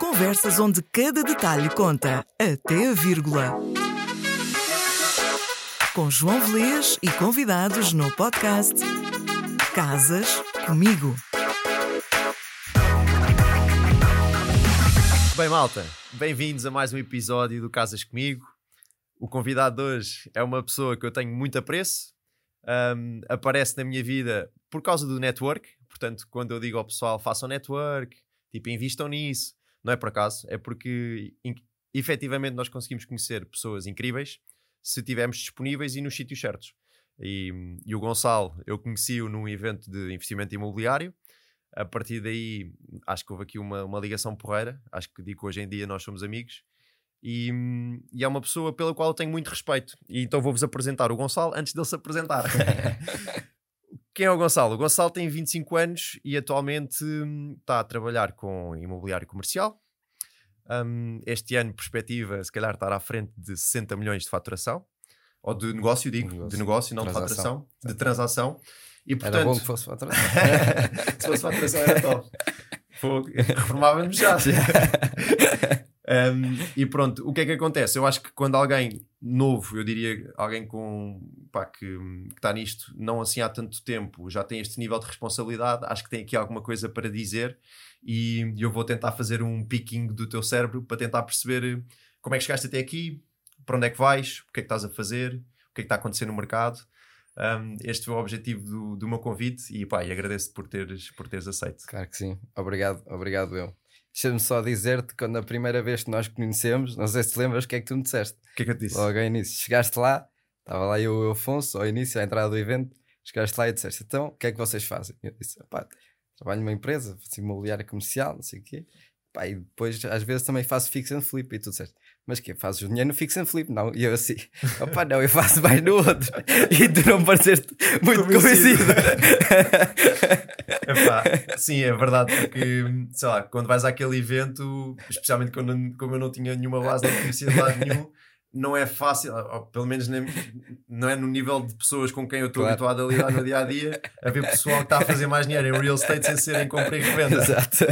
Conversas onde cada detalhe conta, até a vírgula. Com João Velez e convidados no podcast Casas Comigo. Bem, malta, bem-vindos a mais um episódio do Casas Comigo. O convidado de hoje é uma pessoa que eu tenho muito apreço, um, aparece na minha vida por causa do network. Portanto, quando eu digo ao pessoal façam network, tipo, invistam nisso, não é por acaso, é porque efetivamente nós conseguimos conhecer pessoas incríveis se estivermos disponíveis e nos sítios certos. E, e o Gonçalo, eu conheci-o num evento de investimento imobiliário a partir daí acho que houve aqui uma, uma ligação porreira. Acho que digo que hoje em dia nós somos amigos. E, e, é uma pessoa pela qual eu tenho muito respeito. E então vou-vos apresentar o Gonçalo antes dele se apresentar. Quem é o Gonçalo? O Gonçalo tem 25 anos e atualmente hum, está a trabalhar com imobiliário comercial. Um, este ano, perspectiva, se calhar, estar à frente de 60 milhões de faturação. Ou de negócio, digo, negócio. de negócio, não transação. de faturação, de transação. E, portanto, era bom que fosse faturação. Se fosse faturação era top. Reformávamos já. um, e pronto, o que é que acontece? Eu acho que quando alguém novo, eu diria alguém com pá, que, está nisto não assim há tanto tempo, já tem este nível de responsabilidade, acho que tem aqui alguma coisa para dizer e eu vou tentar fazer um picking do teu cérebro para tentar perceber como é que chegaste até aqui, para onde é que vais, o que é que estás a fazer, o que é que está a acontecer no mercado um, este foi o objetivo do, do meu convite e, pá, e agradeço por teres, por teres aceito. Claro que sim, obrigado, obrigado eu. Deixa-me só dizer-te, quando a primeira vez que nós conhecemos, não sei se te lembras o que é que tu me disseste. O que é que eu te disse? Logo ao início, chegaste lá, estava lá eu e o Afonso, ao início, à entrada do evento, chegaste lá e disseste, então, o que é que vocês fazem? Eu disse, pá, trabalho numa empresa, imobiliária comercial, não sei o quê. Pá, e depois, às vezes, também faço fix and flip e tu disseste, mas que fazes o dinheiro no fix and flip, não? E eu assim, opá, não, eu faço mais no outro. E tu não pareceste muito convencido. Epá, sim, é verdade, porque, sei lá, quando vais àquele evento, especialmente quando, como eu não tinha nenhuma base, não conhecia de lado nenhum, não é fácil, pelo menos nem, não é no nível de pessoas com quem eu estou claro. habituado a lidar no dia a dia, a ver pessoal que está a fazer mais dinheiro em real estate sem ser em compra e revenda. Exato.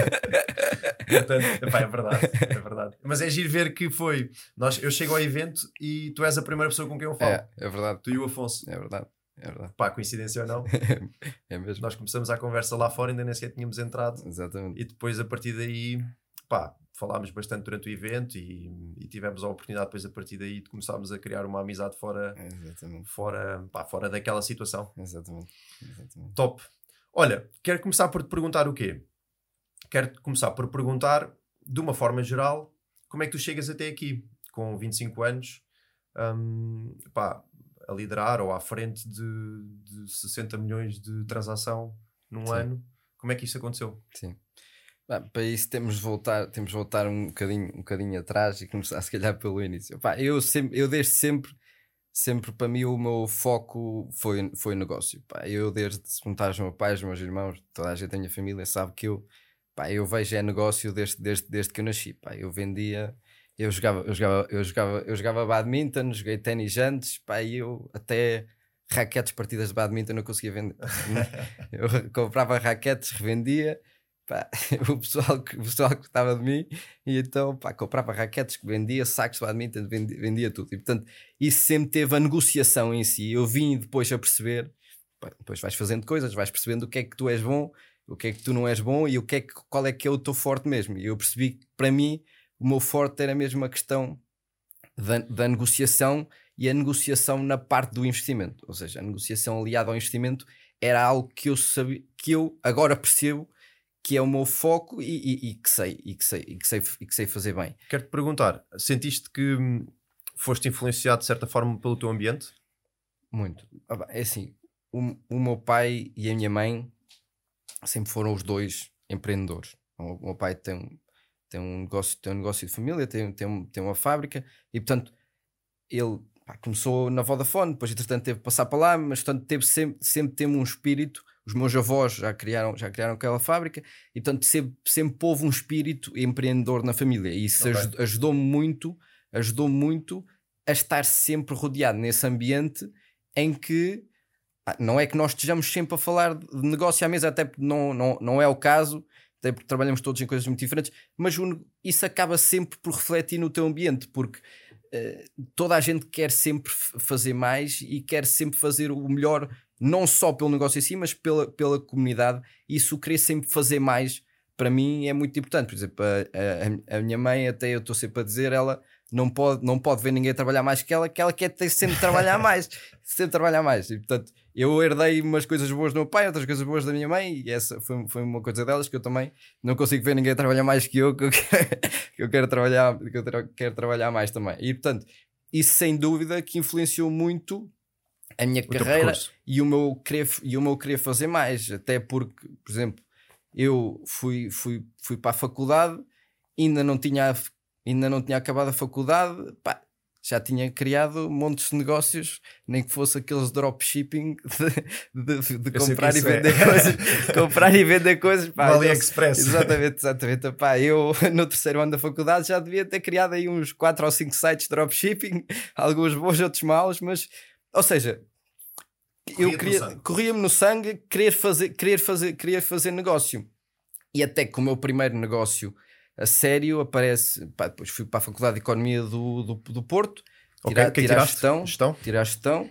Portanto, epá, é verdade, é verdade. Mas é giro ver que foi. Nós, eu chego ao evento e tu és a primeira pessoa com quem eu falo. É, é verdade. Tu e o Afonso. É verdade. É verdade. Pá, coincidência ou não? é mesmo. Nós começamos a conversa lá fora, ainda nem sequer tínhamos entrado. Exatamente. E depois, a partir daí, pá, falámos bastante durante o evento e, e, tivemos a oportunidade depois a partir daí de começarmos a criar uma amizade fora, fora, pá, fora daquela situação. Exatamente. Exatamente. Top. Olha, quero começar por te perguntar o quê? Quero começar por perguntar, de uma forma geral, como é que tu chegas até aqui, com 25 anos, um, pá, a liderar ou à frente de, de 60 milhões de transação num Sim. ano. Como é que isso aconteceu? Sim. Bem, para isso temos de voltar, temos de voltar um bocadinho, um bocadinho atrás e começar se calhar pelo início. Pá, eu, sempre, eu desde sempre, sempre para mim o meu foco foi, foi negócio. Pá, eu desde se perguntar aos meus pais, aos meus irmãos, toda a gente da minha família sabe que eu, pá, eu vejo é negócio desde, desde, desde que eu nasci. Pá, eu vendia, eu jogava, eu jogava, eu jogava, eu jogava badminton, joguei ténis antes, pá, e eu até raquetes partidas de badminton não conseguia vender. eu comprava raquetes, revendia Pá, o, pessoal que, o pessoal que gostava de mim e então pá, comprava raquetes que vendia, sacos de badminton, vendia, vendia, tudo. E portanto, isso sempre teve a negociação em si. Eu vim depois a perceber, pá, depois vais fazendo coisas, vais percebendo o que é que tu és bom, o que é que tu não és bom e o que é que, qual é que é o teu forte mesmo. E eu percebi que para mim o meu forte era mesmo a questão da, da negociação e a negociação na parte do investimento. Ou seja, a negociação aliada ao investimento era algo que eu sabia, que eu agora percebo que é o meu foco e, e, e, que, sei, e, que, sei, e, que, sei, e que sei fazer bem. Quero-te perguntar, sentiste que hum, foste influenciado de certa forma pelo teu ambiente? Muito. Ah, é assim, o, o meu pai e a minha mãe sempre foram os dois empreendedores. O, meu pai tem, tem, um negócio, tem um negócio de família, tem, tem, tem uma fábrica e, portanto, ele pá, começou na Vodafone, depois, entretanto, teve que passar para lá, mas, portanto, teve sempre, sempre teve um espírito os meus avós já criaram, já criaram aquela fábrica e portanto sempre, sempre houve um espírito empreendedor na família e isso okay. ajudou-me muito, ajudou muito a estar sempre rodeado nesse ambiente em que não é que nós estejamos sempre a falar de negócio à mesa, até porque não, não, não é o caso, até porque trabalhamos todos em coisas muito diferentes, mas isso acaba sempre por refletir no teu ambiente, porque uh, toda a gente quer sempre fazer mais e quer sempre fazer o melhor, não só pelo negócio em si, mas pela, pela comunidade. E isso querer sempre fazer mais, para mim, é muito importante. Por exemplo, a, a, a minha mãe, até eu estou sempre a dizer, ela não pode, não pode ver ninguém trabalhar mais que ela, que ela quer ter sempre trabalhar mais, sempre trabalhar mais. E portanto, eu herdei umas coisas boas do meu pai, outras coisas boas da minha mãe, e essa foi, foi uma coisa delas que eu também não consigo ver ninguém trabalhar mais que eu, que eu quero, que eu quero trabalhar, que eu quero trabalhar mais também. E portanto, isso sem dúvida que influenciou muito a minha o carreira e o, meu querer, e o meu querer fazer mais, até porque, por exemplo, eu fui, fui, fui para a faculdade, ainda não tinha ainda não tinha acabado a faculdade, pá, já tinha criado montes de negócios, nem que fosse aqueles dropshipping de, de, de comprar e vender é. coisas, comprar e vender coisas. Pá, AliExpress. Exatamente, exatamente. Pá, eu no terceiro ano da faculdade já devia ter criado aí uns 4 ou 5 sites de dropshipping, alguns bons, outros maus, mas, ou seja, eu queria, corria-me no sangue querer fazer, querer, fazer, querer fazer negócio. E até que o meu primeiro negócio a sério, aparece. Pá, depois fui para a Faculdade de Economia do, do, do Porto, tirar, okay, tirar gestão, gestão, tirar gestão.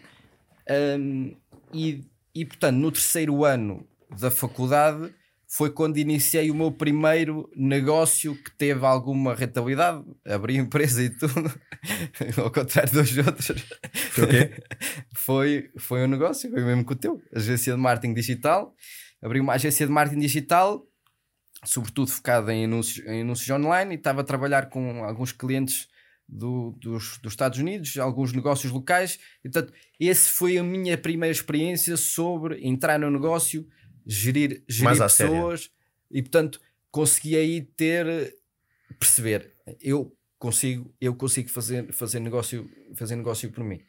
Um, e, e portanto, no terceiro ano da faculdade foi quando iniciei o meu primeiro negócio que teve alguma rentabilidade. Abri empresa e tudo, ao contrário dos outros. Foi, okay. foi, foi um negócio, foi mesmo com o teu, agência de marketing digital. Abri uma agência de marketing digital sobretudo focado em anúncios, em anúncios online e estava a trabalhar com alguns clientes do, dos, dos Estados Unidos, alguns negócios locais. E, portanto, esse foi a minha primeira experiência sobre entrar no negócio, gerir, gerir pessoas sério. e, portanto, consegui aí ter, perceber, eu consigo, eu consigo fazer, fazer, negócio, fazer negócio por mim.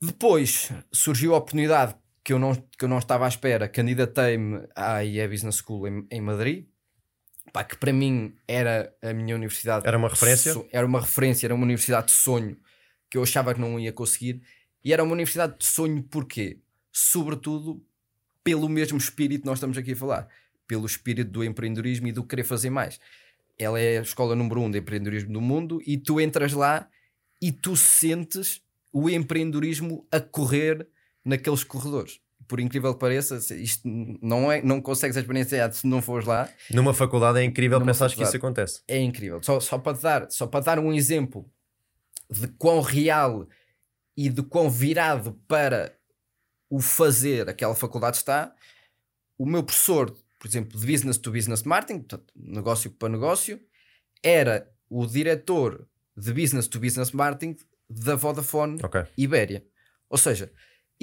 Depois surgiu a oportunidade que eu não, que eu não estava à espera, candidatei-me à IE Business School em, em Madrid, pá, que para mim era a minha universidade. Era uma referência? So, era uma referência, era uma universidade de sonho que eu achava que não ia conseguir. E era uma universidade de sonho porquê? Sobretudo pelo mesmo espírito que nós estamos aqui a falar, pelo espírito do empreendedorismo e do querer fazer mais. Ela é a escola número um de empreendedorismo do mundo e tu entras lá e tu sentes o empreendedorismo a correr naqueles corredores. Por incrível que pareça, isto não, é, não consegues experienciar se não fores lá. Numa faculdade é incrível pensar que isso acontece. É incrível. Só, só, para dar, só para dar um exemplo de quão real e de quão virado para o fazer aquela faculdade está, o meu professor, por exemplo, de Business to Business Marketing, portanto, negócio para negócio, era o diretor de Business to Business Marketing da Vodafone okay. Ibéria. Ou seja,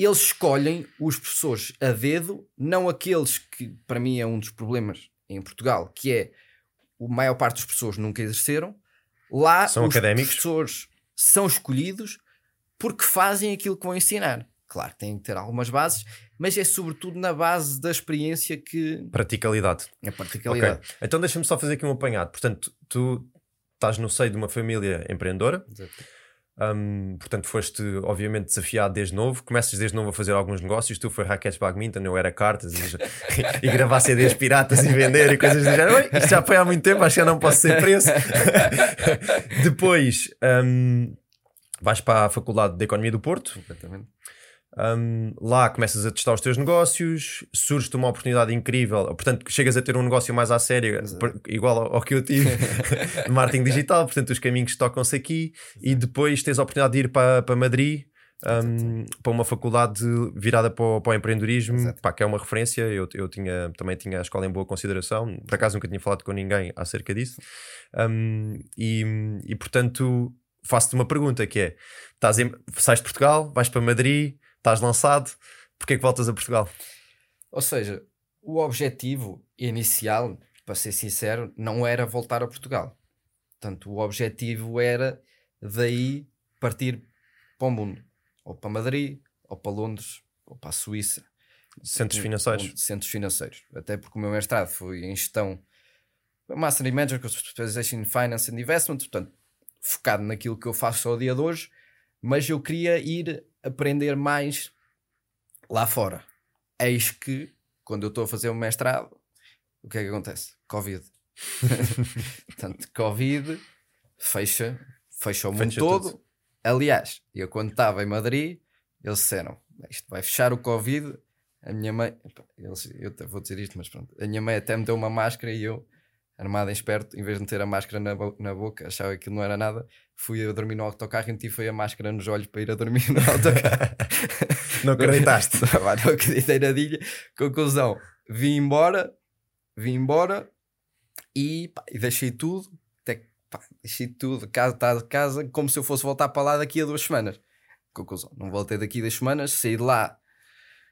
eles escolhem os professores a dedo, não aqueles que, para mim, é um dos problemas em Portugal, que é a maior parte dos professores nunca exerceram. Lá, são os académicos. professores são escolhidos porque fazem aquilo que vão ensinar. Claro, têm que ter algumas bases, mas é sobretudo na base da experiência que. Praticalidade. É praticalidade. Okay. Então deixa-me só fazer aqui um apanhado. Portanto, tu estás no seio de uma família empreendedora. Exato um, portanto, foste obviamente desafiado desde novo. Começas desde novo a fazer alguns negócios. Tu foi raquetes badminton, eu era cartas e, e gravar CDs piratas e vender e coisas do género. Isto já foi há muito tempo, acho que já não posso ser preso. Depois um, vais para a Faculdade de Economia do Porto. Completamente. Um, lá começas a testar os teus negócios, surge-te uma oportunidade incrível, portanto, chegas a ter um negócio mais à sério, igual ao, ao, que eu tive de marketing digital. Portanto, os caminhos tocam-se aqui e depois tens a oportunidade de ir para, para Madrid. Um, para uma faculdade virada para o, para o empreendedorismo, pá, que é uma referência. Eu, eu tinha, também tinha a escola em boa consideração, por acaso nunca tinha falado com ninguém acerca disso. Um, e, e portanto, faço-te uma pergunta: que é: estás em, sais de Portugal, vais para Madrid, estás lançado, porque é que voltas a Portugal? Ou seja, o objetivo inicial, para ser sincero, não era voltar a Portugal. Portanto, o objetivo era daí partir para o mundo, ou para Madrid, ou para Londres, ou para a Suíça. Centros financeiros. Centros financeiros. Até porque o meu mestrado foi em gestão, Master in com Specialization in Finance and Investment, portanto, focado naquilo que eu faço ao dia de hoje, mas eu queria ir aprender mais lá fora. Eis que, quando eu estou a fazer o mestrado, o que é que acontece? Covid. Portanto, Covid fecha, fecha o mundo Fecha todo. tudo. Aliás, eu quando estava em Madrid, eles disseram: isto vai fechar o Covid. A minha mãe, eles, eu vou dizer isto, mas pronto, a minha mãe até me deu uma máscara e eu, armado em esperto, em vez de meter a máscara na, bo- na boca, achava que aquilo não era nada, fui a dormir no autocarro e meti foi a máscara nos olhos para ir a dormir no autocarro. Não acreditaste? Não acreditei nadinha. Conclusão, vim embora, vim embora e, pá, e deixei tudo, até, pá, deixei tudo, casa, tá de casa, como se eu fosse voltar para lá daqui a duas semanas. Conclusão, não voltei daqui a duas semanas, saí de lá,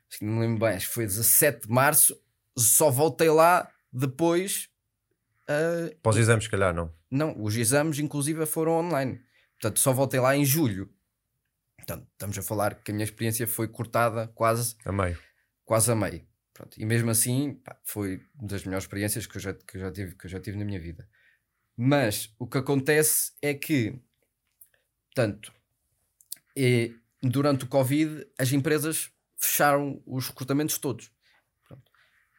acho que não me lembro bem, acho que foi 17 de março, só voltei lá depois. Ah, Para os exames, se calhar, não. não, os exames inclusive foram online. Portanto, só voltei lá em julho. Portanto, estamos a falar que a minha experiência foi cortada quase, A meio. quase a meio. Pronto, e mesmo assim, pá, foi uma das melhores experiências que eu, já, que, eu já tive, que eu já tive na minha vida. Mas o que acontece é que, portanto, e durante o Covid, as empresas fecharam os recrutamentos todos. Pronto.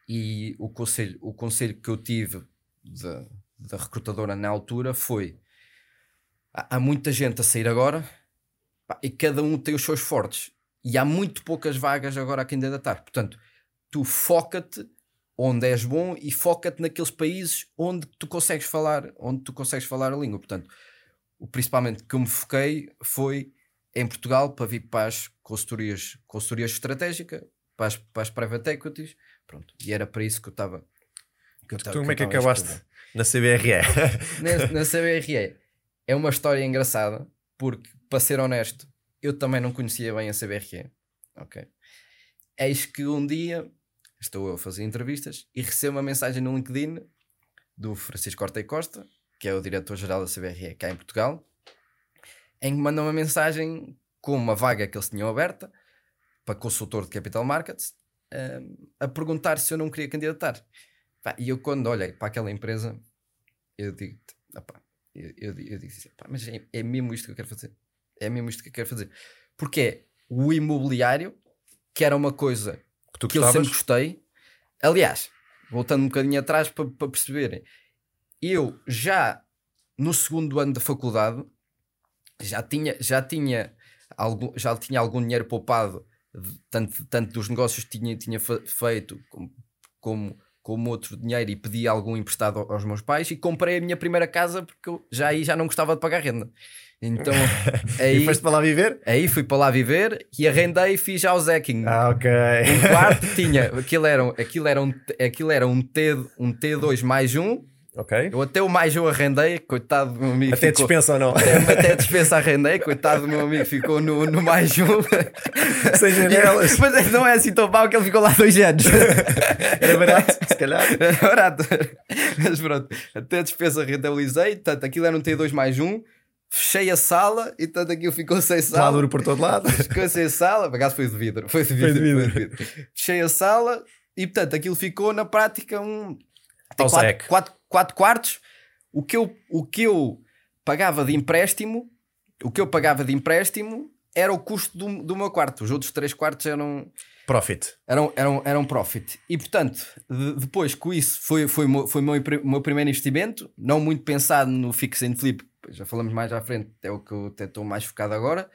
E o conselho, o conselho que eu tive da, da recrutadora na altura foi: há, muita gente a sair agora e cada um tem os seus fortes. E há muito poucas vagas agora a candidatar. Portanto, tu foca-te onde és bom e foca-te naqueles países onde tu consegues falar, onde tu consegues falar a língua. Portanto, o principalmente que eu me foquei foi em Portugal para vir para as consultorias, consultorias estratégicas, para as, para as private equities, pronto. E era para isso que eu estava. Que Tu tava- como é que acabaste na CBRE? na, na CBRE é uma história engraçada porque, para ser honesto, eu também não conhecia bem a CBRE. Ok. Eis que um dia estou eu a fazer entrevistas e recebo uma mensagem no LinkedIn do Francisco Horta e Costa, que é o diretor-geral da CBRE cá em Portugal, em que manda uma mensagem com uma vaga que eles tinham aberta para consultor de capital markets hum, a perguntar se eu não queria candidatar. Pá, e eu, quando olhei para aquela empresa, eu digo, opá, eu, eu, eu digo assim, "Pá, mas é, é mesmo isto que eu quero fazer. É mesmo isto que eu quero fazer. Porque é o imobiliário, que era uma coisa Que tu que eu sempre gostei. Aliás, voltando um bocadinho atrás para, para perceberem, eu já no segundo ano da faculdade já tinha, já tinha, algum, já tinha algum dinheiro poupado, tanto, tanto dos negócios que tinha, tinha fe- feito, como, como, como outro dinheiro, e pedi algum emprestado ao- aos meus pais e comprei a minha primeira casa porque eu já aí já não gostava de pagar renda. Então aí, E foste para lá viver? aí fui para lá viver e arrendei e fiz já o Zacking Ah, ok. um quarto tinha, aquilo era, aquilo era, um, aquilo era um, T, um T2 mais um, ok. eu até o mais um arrendei, coitado do meu amigo. Até ficou, dispensa ou não? até, até a dispensa arrendei, coitado do meu amigo, ficou no, no mais um. Sem janelas. Mas não é assim tão mau que ele ficou lá dois anos. Era barato, se calhar. Era barato. Mas pronto, até a despesa rentabilizei, portanto, aquilo era um T2 mais um, fechei a sala e portanto aquilo ficou sem sala. Lá duro por todo lado. Ficou sem sala, por acaso foi de vidro, foi de vidro, de vidro. foi de vidro. Fechei a sala e portanto aquilo ficou na prática um tem quatro, quatro, quatro quartos. O que, eu, o que eu pagava de empréstimo, o que eu pagava de empréstimo era o custo do, do meu quarto. Os outros três quartos eram, Profit. eram, eram, eram profit. E portanto, de- depois com isso foi, foi, o meu- foi o meu, meu primeiro investimento, não muito pensado no fix and flip, já falamos mais à frente, é o que eu até estou mais focado agora,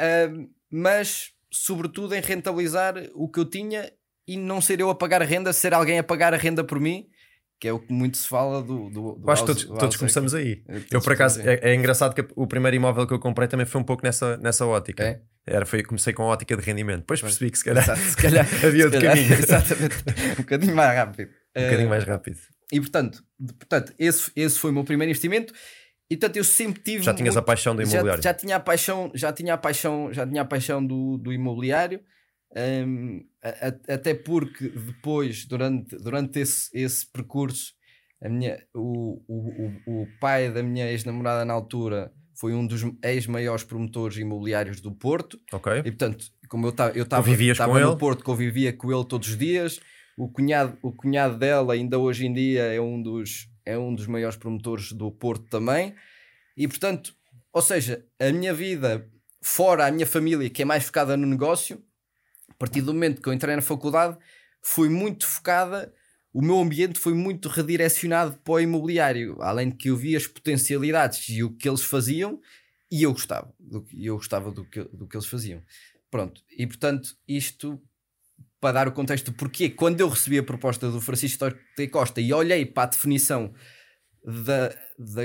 Ahm, mas sobretudo em rentabilizar o que eu tinha e não ser eu a pagar a renda, ser alguém a pagar a renda por mim, que é o que muito se fala do. do, do Eu acho que todos, do todos começamos aí. Eu, Todos por acaso, é, é engraçado que o primeiro imóvel que eu comprei também foi um pouco nessa, nessa ótica. É? Era, foi, comecei com a ótica de rendimento. Depois Pois. percebi que se calhar Exato, se calhar, havia outro caminho. Exatamente. um bocadinho mais rápido. Um bocadinho mais rápido. E portanto, portanto esse, esse foi o meu primeiro investimento. E portanto, eu sempre tive. Já tinhas a muito- paixão do já, imobiliário. já tinha a paixão, já tinha a paixão, já tinha a paixão do, do imobiliário. Hum, a- a- até porque depois, durante, durante esse, esse percurso, a minha, o, o, o, o pai da minha ex-namorada na altura foi um dos ex-maiores promotores imobiliários do Porto. Ok. E portanto, como eu estava eu estava com no ele? Porto, convivia com ele todos os dias. O cunhado, o cunhado dela, ainda hoje em dia, é um dos, é um dos maiores promotores do Porto também. E portanto, ou seja, a minha vida fora a minha família, que é mais focada no negócio, A partir do momento que eu entrei na faculdade, foi muito focada, o meu ambiente foi muito redirecionado para o imobiliário, além de que eu via as potencialidades e o que eles faziam, e eu gostava, do, eu gostava do que, do que eles faziam. Pronto, e portanto, isto para dar o contexto do porquê, quando eu recebi a proposta do Francisco Torte Costa e olhei para a definição da, da,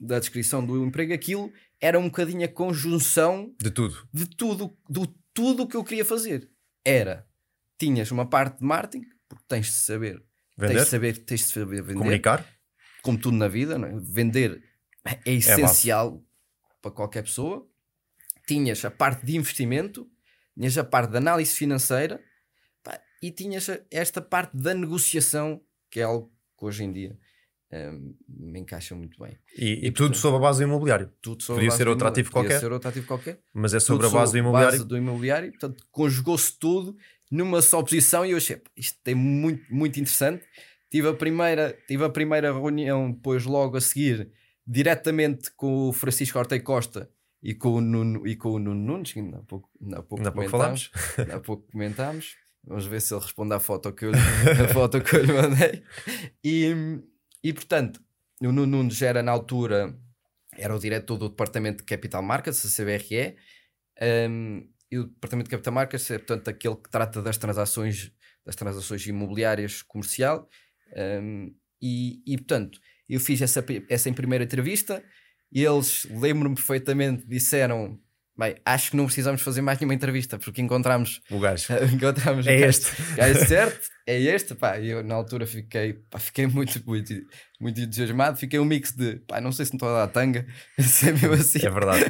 da descrição do emprego, aquilo era um bocadinho a conjunção De tudo. de tudo, do tudo o que eu queria fazer. Era, tinhas uma parte de marketing, porque tens de saber, tens Vender, de saber, tens de saber vender, comunicar. como tudo na vida, é? vender é essencial para qualquer pessoa. Tinhas a parte de investimento, tinhas a parte de análise financeira pá, e tinhas esta parte da negociação, que é algo que hoje em dia hum, me encaixa muito bem. E, e tudo sobre a base do imobiliário. Tudo sobre Podia a base ser outro ativo Podia qualquer. ser outro ativo qualquer. Mas é sobre a Tudo base do imobiliário. base do imobiliário, portanto, conjugou-se tudo numa só posição e eu achei, "Pá, isto é muito, muito interessante. Tive a, primeira, tive a primeira reunião depois logo a seguir, diretamente com o Francisco Ortei Costa e com o Nuno, e com o Nuno Nunes, que ainda há pouco, ainda há pouco, Ainda há pouco comentámos. Ainda há pouco comentámos. Vamos ver se ele responde à foto que eu, lhe- a foto que eu lhe mandei. E, e portanto, o Nuno Nunes era na altura era o diretor do Departamento de Capital Markets, a CBRE, um, e o Departamento de Capital Markets é, portanto, aquele que trata das transações, das transações imobiliárias comercial. um, e, e, portanto, eu fiz essa, essa em primeira entrevista eles, lembro-me perfeitamente, disseram: Bem, acho que não precisamos fazer mais nenhuma entrevista porque encontramos, O gajo. encontramos É o gajo- este. é certo, é este, pá, eu na altura fiquei, pá, fiquei muito, muito, muito entusiasmado, fiquei um mix de, pá, não sei se não estou a dar tanga, se é mesmo assim. É verdade.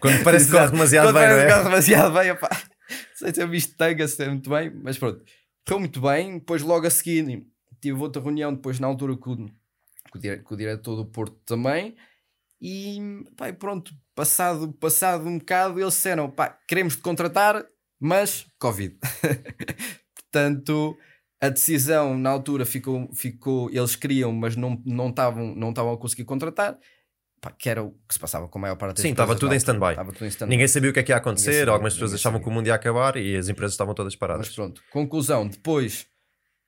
Quando parece que corre demasiado Quando bem, não parece que é? corre demasiado bem, pá, não sei se eu visto tanga, se é muito bem, mas pronto, correu muito bem, depois logo a seguir tive outra reunião, depois na altura com, com o diretor do Porto também, e pá, pronto, passado, passado um bocado, eles disseram, pá, queremos te contratar, mas Covid. Portanto, a decisão na altura ficou, ficou eles queriam, mas não não estavam não estavam a conseguir contratar, pá, que era o que se passava com a maior parte das Sim, estava tudo. Estava tudo em stand-by. Ninguém sabia o que é que ia acontecer. sabia, Algumas pessoas achavam sabia. que o mundo ia acabar e as empresas estavam todas paradas. Mas pronto, conclusão, depois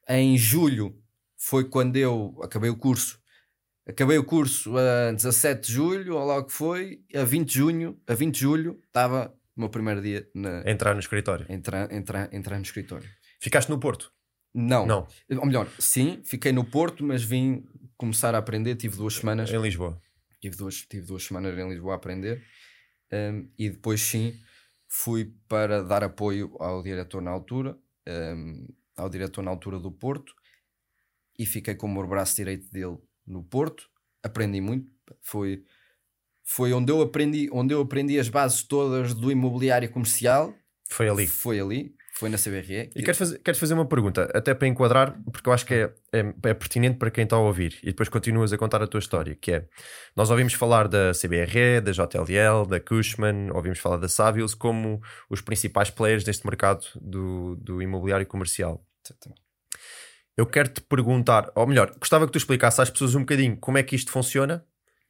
em julho foi quando eu acabei o curso. Acabei o curso a 17 de julho, ou logo que foi, a 20 de junho, a 20 de julho estava o meu primeiro dia na, Entrar no escritório. entrar, entrar, entrar no escritório. Ficaste no Porto? Não. Não, Ou melhor, sim, fiquei no Porto, mas vim começar a aprender, tive duas semanas em Lisboa. tive duas, tive duas semanas em Lisboa a aprender um, e depois sim fui para dar apoio ao diretor na altura, um, ao diretor na altura do Porto e fiquei como o braço direito dele no Porto, aprendi muito, foi, foi onde eu aprendi, onde eu aprendi as bases todas do imobiliário comercial, Foi ali. foi ali, foi na CBRE. E queres fazer, queres fazer uma pergunta, até para enquadrar, porque eu acho que é, é, é pertinente para quem está a ouvir e depois continuas a contar a tua história, que é, nós ouvimos falar da CBRE, da JLL, da Cushman, ouvimos falar da Savills como os principais players deste mercado do, do imobiliário comercial. Eu quero te perguntar, ou melhor, gostava que tu explicasse às pessoas um bocadinho como é que isto funciona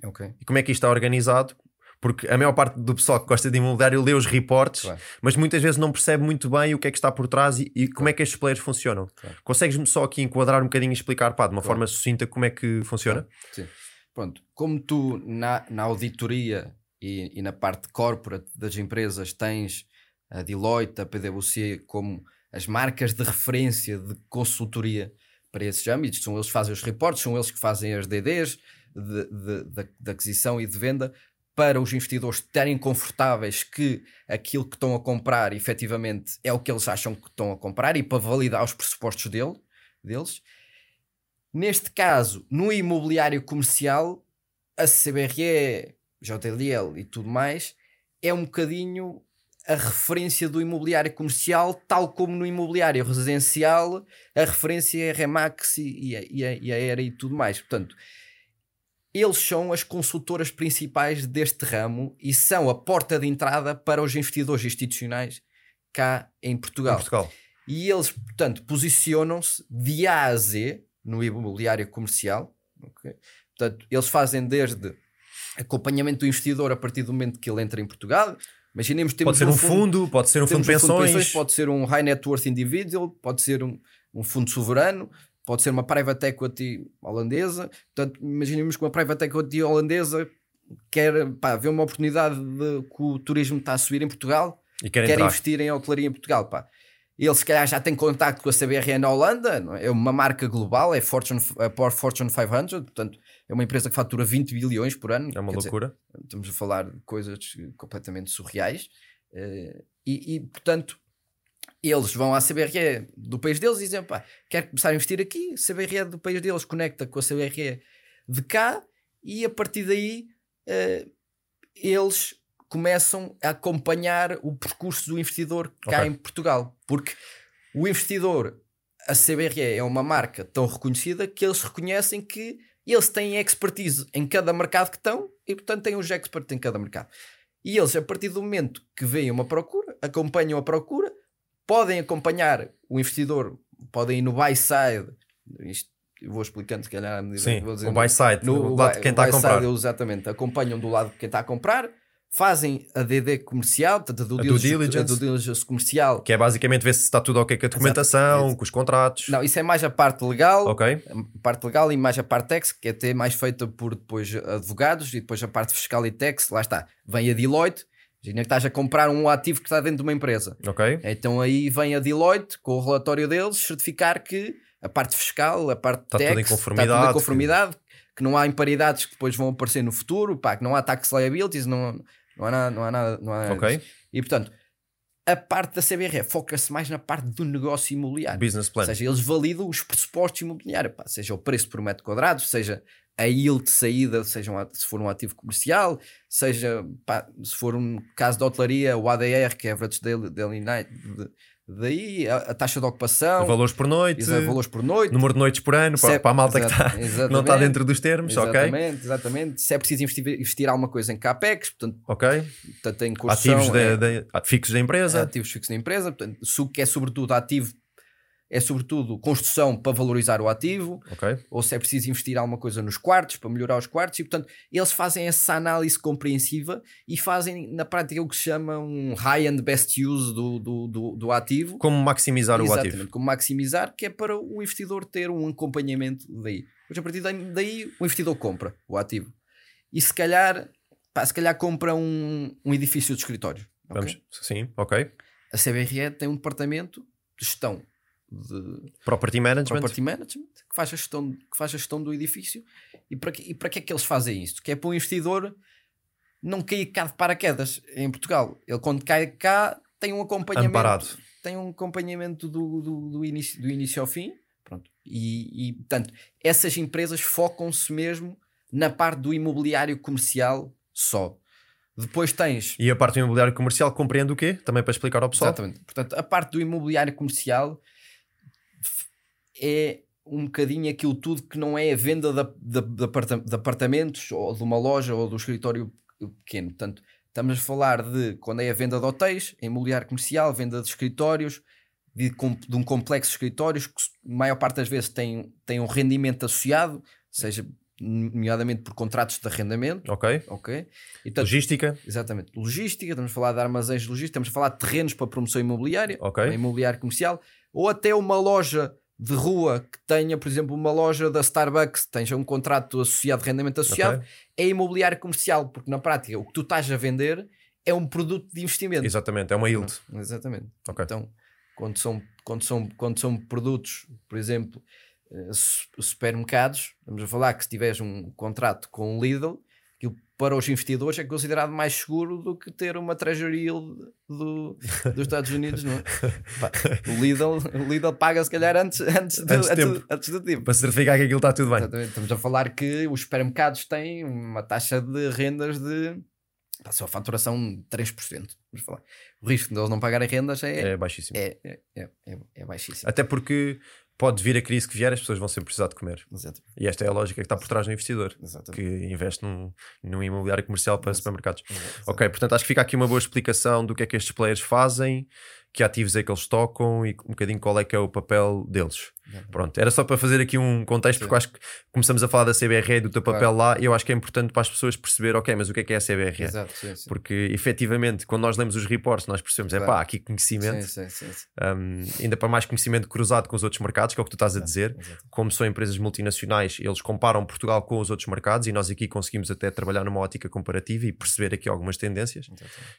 Ok, e como é que isto está organizado, porque a maior parte do pessoal que gosta de imobiliário lê os reportes, Claro. mas muitas vezes não percebe muito bem o que é que está por trás e, e como é que estes players funcionam. Claro. Consegues-me só aqui enquadrar um bocadinho e explicar, pá, de uma forma sucinta como é que funciona? Sim. Pronto, como tu na, na auditoria e, e na parte corporate das empresas tens a Deloitte, a PwC como as marcas de referência de consultoria para esses âmbitos, são eles que fazem os reportes, são eles que fazem as DDs de, de, de- de aquisição e de venda para os investidores estarem confortáveis que aquilo que estão a comprar efetivamente é o que eles acham que estão a comprar e para validar os pressupostos dele, deles. Neste caso, no imobiliário comercial, a CBRE, JLL e tudo mais, é um bocadinho a referência do imobiliário comercial, tal como no imobiliário residencial, a referência é a Remax e, e, a- e, a, e a Era e tudo mais. Portanto, eles são as consultoras principais deste ramo e são a porta de entrada para os investidores institucionais cá em Portugal. Em Portugal. E eles, portanto, posicionam-se de A a Z no imobiliário comercial. ok? Portanto, eles fazem desde acompanhamento do investidor a partir do momento que ele entra em Portugal, Imaginemos temos Pode ser um fundo, pode ser um fundo de um pensões. pode ser um high net worth individual, pode ser um, um fundo soberano, pode ser uma private equity holandesa. Portanto, imaginemos que uma private equity holandesa quer pá, ver uma oportunidade de que o turismo está a subir em Portugal, E quer entrar. investir em hotelaria em Portugal. Pá. Ele se calhar já tem contacto com a CBRE na Holanda, é? é uma marca global, é Fortune, é Fortune 500, portanto é uma empresa que fatura 20 bilhões por ano. É uma Quer dizer, loucura. estamos a falar de coisas completamente surreais eh, e, e, portanto eles vão à CBRE do país deles e dizem pá, quero começar a investir aqui CBRE do país deles conecta com a CBRE de cá e a partir daí eh, eles começam a acompanhar o percurso do investidor cá Ok. em Portugal porque o investidor a CBRE é uma marca tão reconhecida que eles reconhecem que eles têm expertise em cada mercado que estão e, portanto, têm os experts em cada mercado. E eles, a partir do momento que veem uma procura, acompanham a procura, podem acompanhar o investidor, podem ir no buy side. Isto vou explicando, se calhar, à medida Sim, que vou dizer. o buy side, No- do lado de quem está a side, comprar. eles exatamente, acompanham do lado de quem está a comprar, fazem a DD comercial, portanto, a due, A due diligence, a due diligence comercial. Que é basicamente ver se está tudo ok com a documentação, com os contratos. Não, isso é mais a parte legal. A parte legal e mais a parte tax, que é até mais feita por depois advogados e depois a parte fiscal e tax, lá está, vem a Deloitte, imagina que estás a comprar um ativo que está dentro de uma empresa. ok. Então aí vem a Deloitte com o relatório deles certificar que a parte fiscal, a parte Está tax, tudo em está conformidade, tudo em conformidade, que não há imparidades que depois vão aparecer no futuro, pá, que não há tax liabilities, não, não há nada, não há nada, não há nada Ok. disso. E portanto, a parte da CBR foca-se mais na parte do negócio imobiliário. Business plan. Ou seja, eles validam os pressupostos imobiliários, pá, seja o preço por metro quadrado, seja a yield de saída, seja um, se for um ativo comercial, seja pá, se for um caso de hotelaria, o ADR, que é Average Daily, daily Night, de- daí a, a taxa de ocupação, Valores por noite, exato, valores por noite, número de noites por ano, para, é- para a malta que, exata- está, que não está exatamente, dentro dos termos, ok? Exatamente, exatamente. Se é preciso investir, investir alguma coisa em CAPEX, portanto, Ok. portanto tem construção, Ativos é- da- da- fixos da empresa. ativos fixos da empresa, portanto, se o que é sobretudo ativo é sobretudo construção para valorizar o ativo, Ok. ou se é preciso investir alguma coisa nos quartos para melhorar os quartos, e portanto eles fazem essa análise compreensiva e fazem na prática o que se chama um high and best use do, do, do, do ativo. Como maximizar o Exatamente, ativo. como maximizar, que é para o investidor ter um acompanhamento daí. Pois a partir daí, o investidor compra o ativo. E se calhar, pá, se calhar compra um, um edifício de escritório. Vamos. Sim, ok. A CBRE tem um departamento de gestão de Property management. property management que faz a gestão, que faz a gestão do edifício. E para, que, e para que é que eles fazem isto? Que é para o investidor não cair cá de paraquedas em Portugal. Ele quando cai cá tem um acompanhamento. Amparado. Tem um acompanhamento do, do, do, início, do início ao fim. Pronto. E, e portanto, essas empresas focam-se mesmo na parte do imobiliário comercial só. Depois tens E a parte do imobiliário comercial compreende o quê? Também para explicar ao pessoal. Exatamente. Portanto, a parte do imobiliário comercial é um bocadinho aquilo tudo que não é a venda da- da- de, aparta- de apartamentos ou de uma loja ou do escritório pequeno. Portanto, estamos a falar de quando é a venda de hotéis, imobiliário comercial, venda de escritórios, de, de um complexo de escritórios que, a maior parte das vezes, tem, tem um rendimento associado, seja nomeadamente por contratos de arrendamento. Ok. Ok? E, portanto, Logística. Exatamente. Logística, estamos a falar de armazéns de logística, estamos a falar de terrenos para promoção imobiliária, Ok. imobiliário comercial, ou até uma loja de rua que tenha, por exemplo, uma loja da Starbucks, tenha um contrato associado, rendimento associado, Ok. é imobiliário comercial, porque na prática o que tu estás a vender é um produto de investimento. Exatamente. É uma yield. Exatamente. Ok. Então, quando são, quando, são, quando são produtos, por exemplo, eh, su- supermercados, estamos a falar que se tiveres um contrato com o Lidl, aquilo para os investidores é considerado mais seguro do que ter uma treasury yield do, dos Estados Unidos, não é? O Lidl, o Lidl paga se calhar antes, antes, do, Antes de antes, tempo. antes do tempo. Para certificar que aquilo está tudo bem. Exatamente. Estamos a falar que os supermercados têm uma taxa de rendas de pá, só faturação de 3%. Vamos falar. O risco de eles não pagarem rendas é, É baixíssimo. é, é, é, é baixíssimo. Até porque pode vir a crise que vier, as pessoas vão sempre precisar de comer. Exato. E esta é a lógica que está por trás do investidor, que investe num, num imobiliário comercial para supermercados. Ok, portanto acho que fica aqui uma boa explicação do que é que estes players fazem, que ativos é que eles tocam e um bocadinho qual é que é o papel deles. Pronto, era só para fazer aqui um contexto, porque acho que começamos a falar da CBRE e do teu papel lá, e eu acho que é importante para as pessoas perceber, ok, mas o que é que é a CBRE? Exato, sim, sim. Porque efetivamente, quando nós lemos os reports, nós percebemos, é Claro. pá, aqui conhecimento, Sim, sim, sim, sim. um, ainda para mais conhecimento cruzado com os outros mercados, que é o que tu estás a dizer. Exato. Como são empresas multinacionais, eles comparam Portugal com os outros mercados e nós aqui conseguimos até trabalhar numa ótica comparativa e perceber aqui algumas tendências.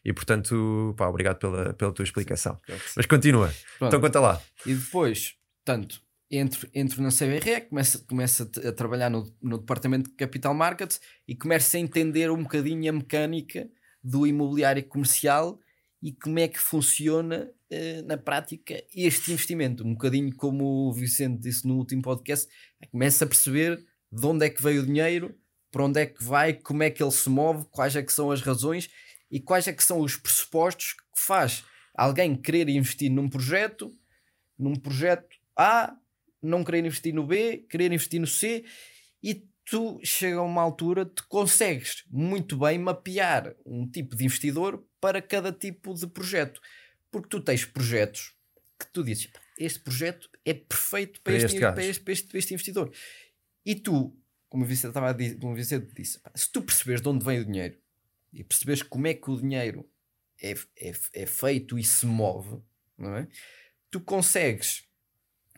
E portanto, pá, obrigado pela, pela tua explicação. Claro. Mas continua. Pronto. Então conta lá. E depois, tanto, entro, entro na CBRE, começo, começo a, a trabalhar no, no departamento de Capital Markets e começo a entender um bocadinho a mecânica do imobiliário comercial e como é que funciona eh, na prática este investimento. Um bocadinho como o Vicente disse no último podcast, começa a perceber de onde é que veio o dinheiro, para onde é que vai, como é que ele se move, quais é que são as razões e quais é que são os pressupostos que faz alguém querer investir num projeto, num projeto A, não querer investir no B, querer investir no C e tu chega a uma altura te consegues muito bem mapear um tipo de investidor para cada tipo de projeto. Porque tu tens projetos que tu dizes, "Pá, este projeto é perfeito para, Para este, para, gajo." este, para este- para este investidor. E tu, como o Vicente, estava a dizer, como o Vicente disse, "Pá, se tu perceberes de onde vem o dinheiro e perceberes como é que o dinheiro é, é, é feito e se move, não é? tu consegues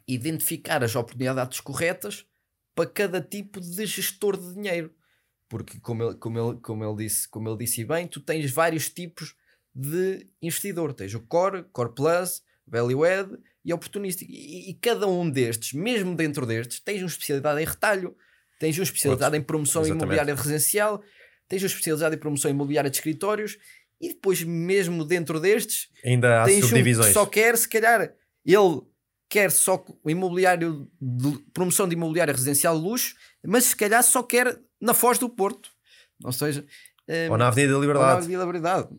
identificar as oportunidades corretas para cada tipo de gestor de dinheiro. Porque, como ele, como ele, como ele, disse, como ele disse bem, tu tens vários tipos de investidor. Tens o Core, Core Plus, Value Add e Opportunistic. E, e cada um destes, mesmo dentro destes, tens uma especialidade em retalho, tens uma especialidade em promoção Exatamente. imobiliária residencial, tens uma especialidade em promoção imobiliária de escritórios e depois, mesmo dentro destes, Ainda há tens um subdivisões. só quer, se calhar, ele quer só o imobiliário, de, promoção de imobiliário residencial de luxo, mas se calhar só quer na Foz do Porto. Ou seja, eh, Ou na Avenida da ou na Liberdade, Avenida da Liberdade.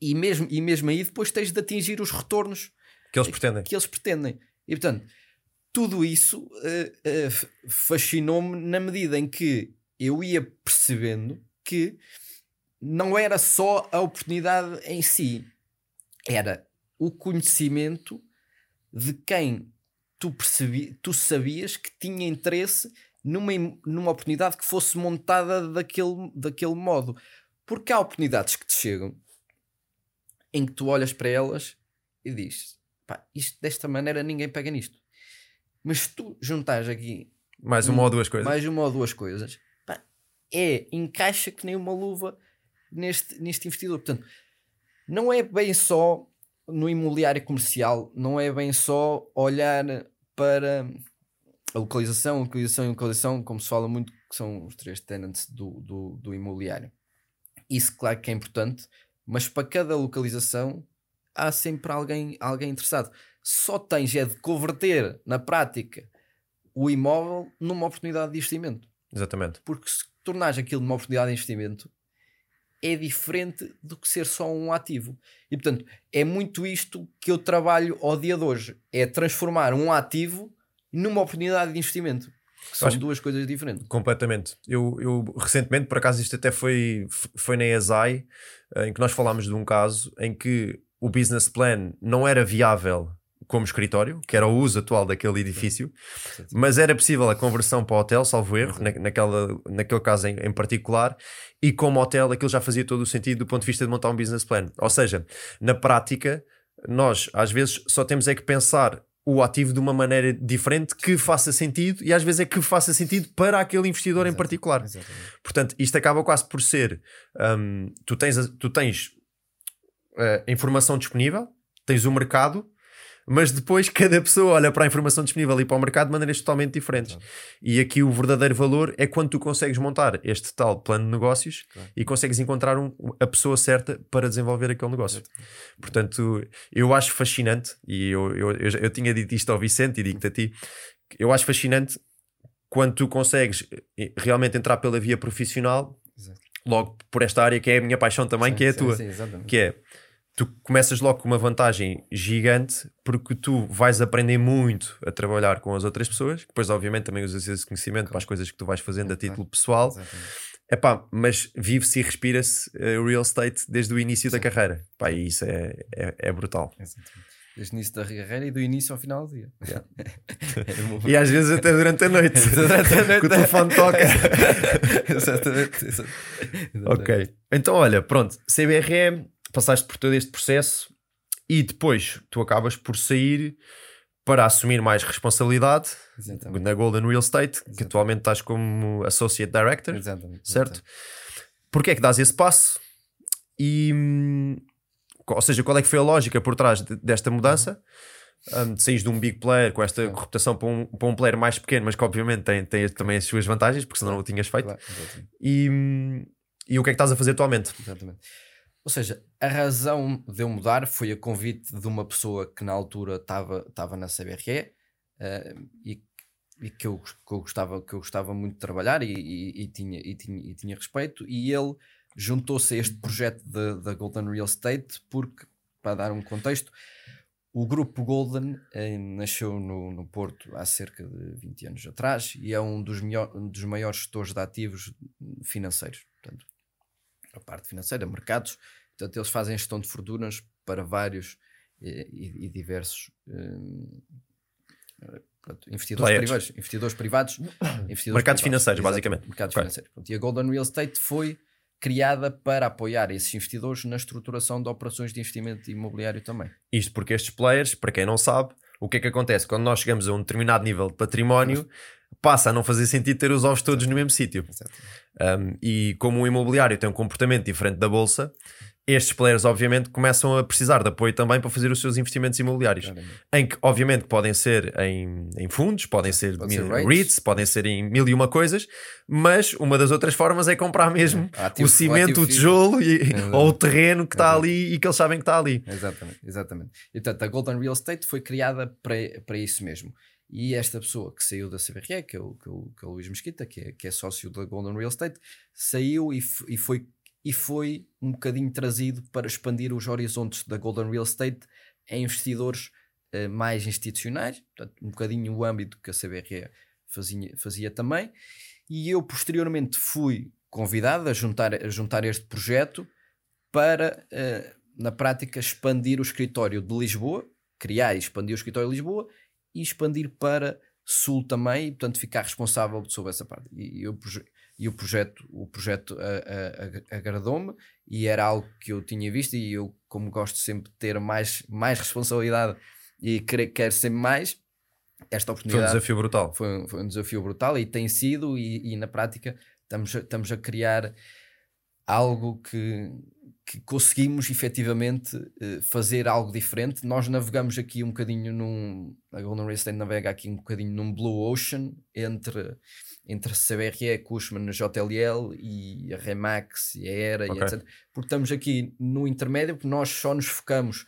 E mesmo, e mesmo aí depois tens de atingir os retornos que eles pretendem. que eles pretendem. E portanto, tudo isso eh, f- fascinou-me na medida em que eu ia percebendo que não era só a oportunidade em si, era o conhecimento de quem tu, percebi, tu sabias que tinha interesse numa, numa oportunidade que fosse montada daquele, daquele modo. Porque há oportunidades que te chegam em que tu olhas para elas e dizes: pá, isto desta maneira ninguém pega nisto. Mas se tu juntares aqui Mais uma ou duas coisas. mais uma ou duas coisas, pá, é, encaixa que nem uma luva neste, neste investidor. Portanto, não é bem só no imobiliário comercial, não é bem só olhar para a localização, localização e localização, como se fala muito, que são os três tenants do, do, do imobiliário. Isso, claro que é importante, mas para cada localização há sempre alguém, alguém interessado. Só tens é de converter na prática o imóvel numa oportunidade de investimento. Exatamente. Porque se tornares aquilo numa oportunidade de investimento, é diferente do que ser só um ativo. E portanto, é muito isto que eu trabalho ao dia de hoje: é transformar um ativo numa oportunidade de investimento. Que são Acho- duas coisas diferentes. Completamente. Eu, eu recentemente, por acaso, isto até foi, foi na ESAI, eh, em que nós falámos de um caso em que o business plan não era viável como escritório, que era o uso atual daquele edifício, mas era possível a conversão para hotel, salvo erro, na, naquela, naquele caso em, em particular, e como hotel aquilo já fazia todo o sentido do ponto de vista de montar um business plan. Ou seja, na prática, nós às vezes só temos é que pensar o ativo de uma maneira diferente que faça sentido e às vezes é que faça sentido para aquele investidor em Exato. particular. Exatamente. Portanto, isto acaba quase por ser: hum, tu tens, tu tens a informação disponível, tens o mercado, mas depois cada pessoa olha para a informação disponível e para o mercado de maneiras totalmente diferentes. E aqui o verdadeiro valor é quando tu consegues montar este tal plano de negócios Claro. e consegues encontrar um- a pessoa certa para desenvolver aquele negócio. Portanto, eu acho fascinante, e eu, eu, eu, eu tinha dito isto ao Vicente e digo-te a ti, eu acho fascinante quando tu consegues eh, realmente entrar pela via profissional, Exato. logo por esta área que é a minha paixão também, Sim, que é a sim, tua, sim, exatamente. que é tu começas logo com uma vantagem gigante porque tu vais aprender muito a trabalhar com as outras pessoas, depois obviamente também usas esse conhecimento para as coisas que tu vais fazendo a título pessoal, Exatamente. Epá, mas vive-se e respira-se o real estate desde o início da Sim. carreira. Pá, e isso é, é, é brutal. Exatamente. Desde o início da carreira e do início ao final do dia. Yeah. E às vezes até durante a noite. Durante a noite. que o telefone toca. exatamente, exatamente. ok. Então, olha, pronto. CBRE, passaste por todo este processo e depois tu acabas por sair para assumir mais responsabilidade Exatamente. na Golden Real Estate, que Exatamente. atualmente estás como Associate Director, Exatamente. certo? Porquê é que dás esse passo? E, hum, ou seja, qual é que foi a lógica por trás de- desta mudança? Um, de saís de um big player com esta reputação para um, para um player mais pequeno, mas que obviamente tem, tem também as suas vantagens, porque senão não o tinhas feito. Claro. E, hum, e o que é que estás a fazer atualmente? Exatamente. Ou seja, a razão de eu mudar foi a convite de uma pessoa que na altura estava na CBRE eh, e, e que, eu, que, eu gostava, que eu gostava muito de trabalhar e, e- e tinha, e, tinha, e tinha respeito. E ele juntou-se a este projeto da Golden Real Estate porque, para dar um contexto, o grupo Golden eh, nasceu no, no Porto há cerca de 20 anos atrás e é um dos, melhor, um dos maiores gestores de ativos financeiros. Portanto, a parte financeira, mercados. Portanto, eles fazem gestão de fortunas para vários eh, e, e diversos eh, pronto, investidores privados. Investidores privados investidores Mercados privados, financeiros, basicamente. Mercados Ok. financeiros. Pronto, e a Golden Real Estate foi criada para apoiar esses investidores na estruturação de operações de investimento imobiliário também. Isto porque estes players, para quem não sabe, o que é que acontece? Quando nós chegamos a um determinado nível de património, passa a não fazer sentido ter os ovos todos no mesmo sítio. Um, e como o imobiliário tem um comportamento diferente da bolsa, estes players, obviamente, começam a precisar de apoio também para fazer os seus investimentos imobiliários. Claramente. Em que, obviamente, podem ser em, em fundos, podem ser, Pode ser em REITs. REITs, podem ser em mil e uma coisas, mas uma das outras formas é comprar mesmo É, ativo- o cimento, o físico. tijolo e- Exato. ou o terreno que está Exato. ali e que eles sabem que está ali. Exatamente, exatamente. E, portanto, a Golden Real Estate foi criada para, para isso mesmo. E esta pessoa que saiu da CBRE, que é o, que é o, que é o Luís Mesquita, que é, que é sócio da Golden Real Estate, saiu e, e, foi, e foi um bocadinho trazido para expandir os horizontes da Golden Real Estate em investidores eh, mais institucionais, portanto, um bocadinho o âmbito que a CBRE fazia, fazia também. E eu, posteriormente, fui convidado a juntar, a juntar este projeto para, eh, na prática, expandir o escritório de Lisboa, criar e expandir o escritório de Lisboa e expandir para Sul também, e portanto ficar responsável sobre essa parte. E, e o, proje- e o projeto, o projeto agradou-me e era algo que eu tinha visto e eu, como gosto sempre de ter mais, mais responsabilidade e querer, quero sempre mais, esta Foi um oportunidade desafio brutal. foi um, foi um desafio brutal e tem sido, e, e na prática estamos estamos a criar algo que, que conseguimos efetivamente eh, fazer algo diferente. Nós navegamos aqui um bocadinho num. A Golden Real Estate navega aqui um bocadinho num Blue Ocean entre, entre CBRE, Cushman, JLL e a Remax e a Era Ok. e etc. Porque estamos aqui no intermédio, porque nós só nos focamos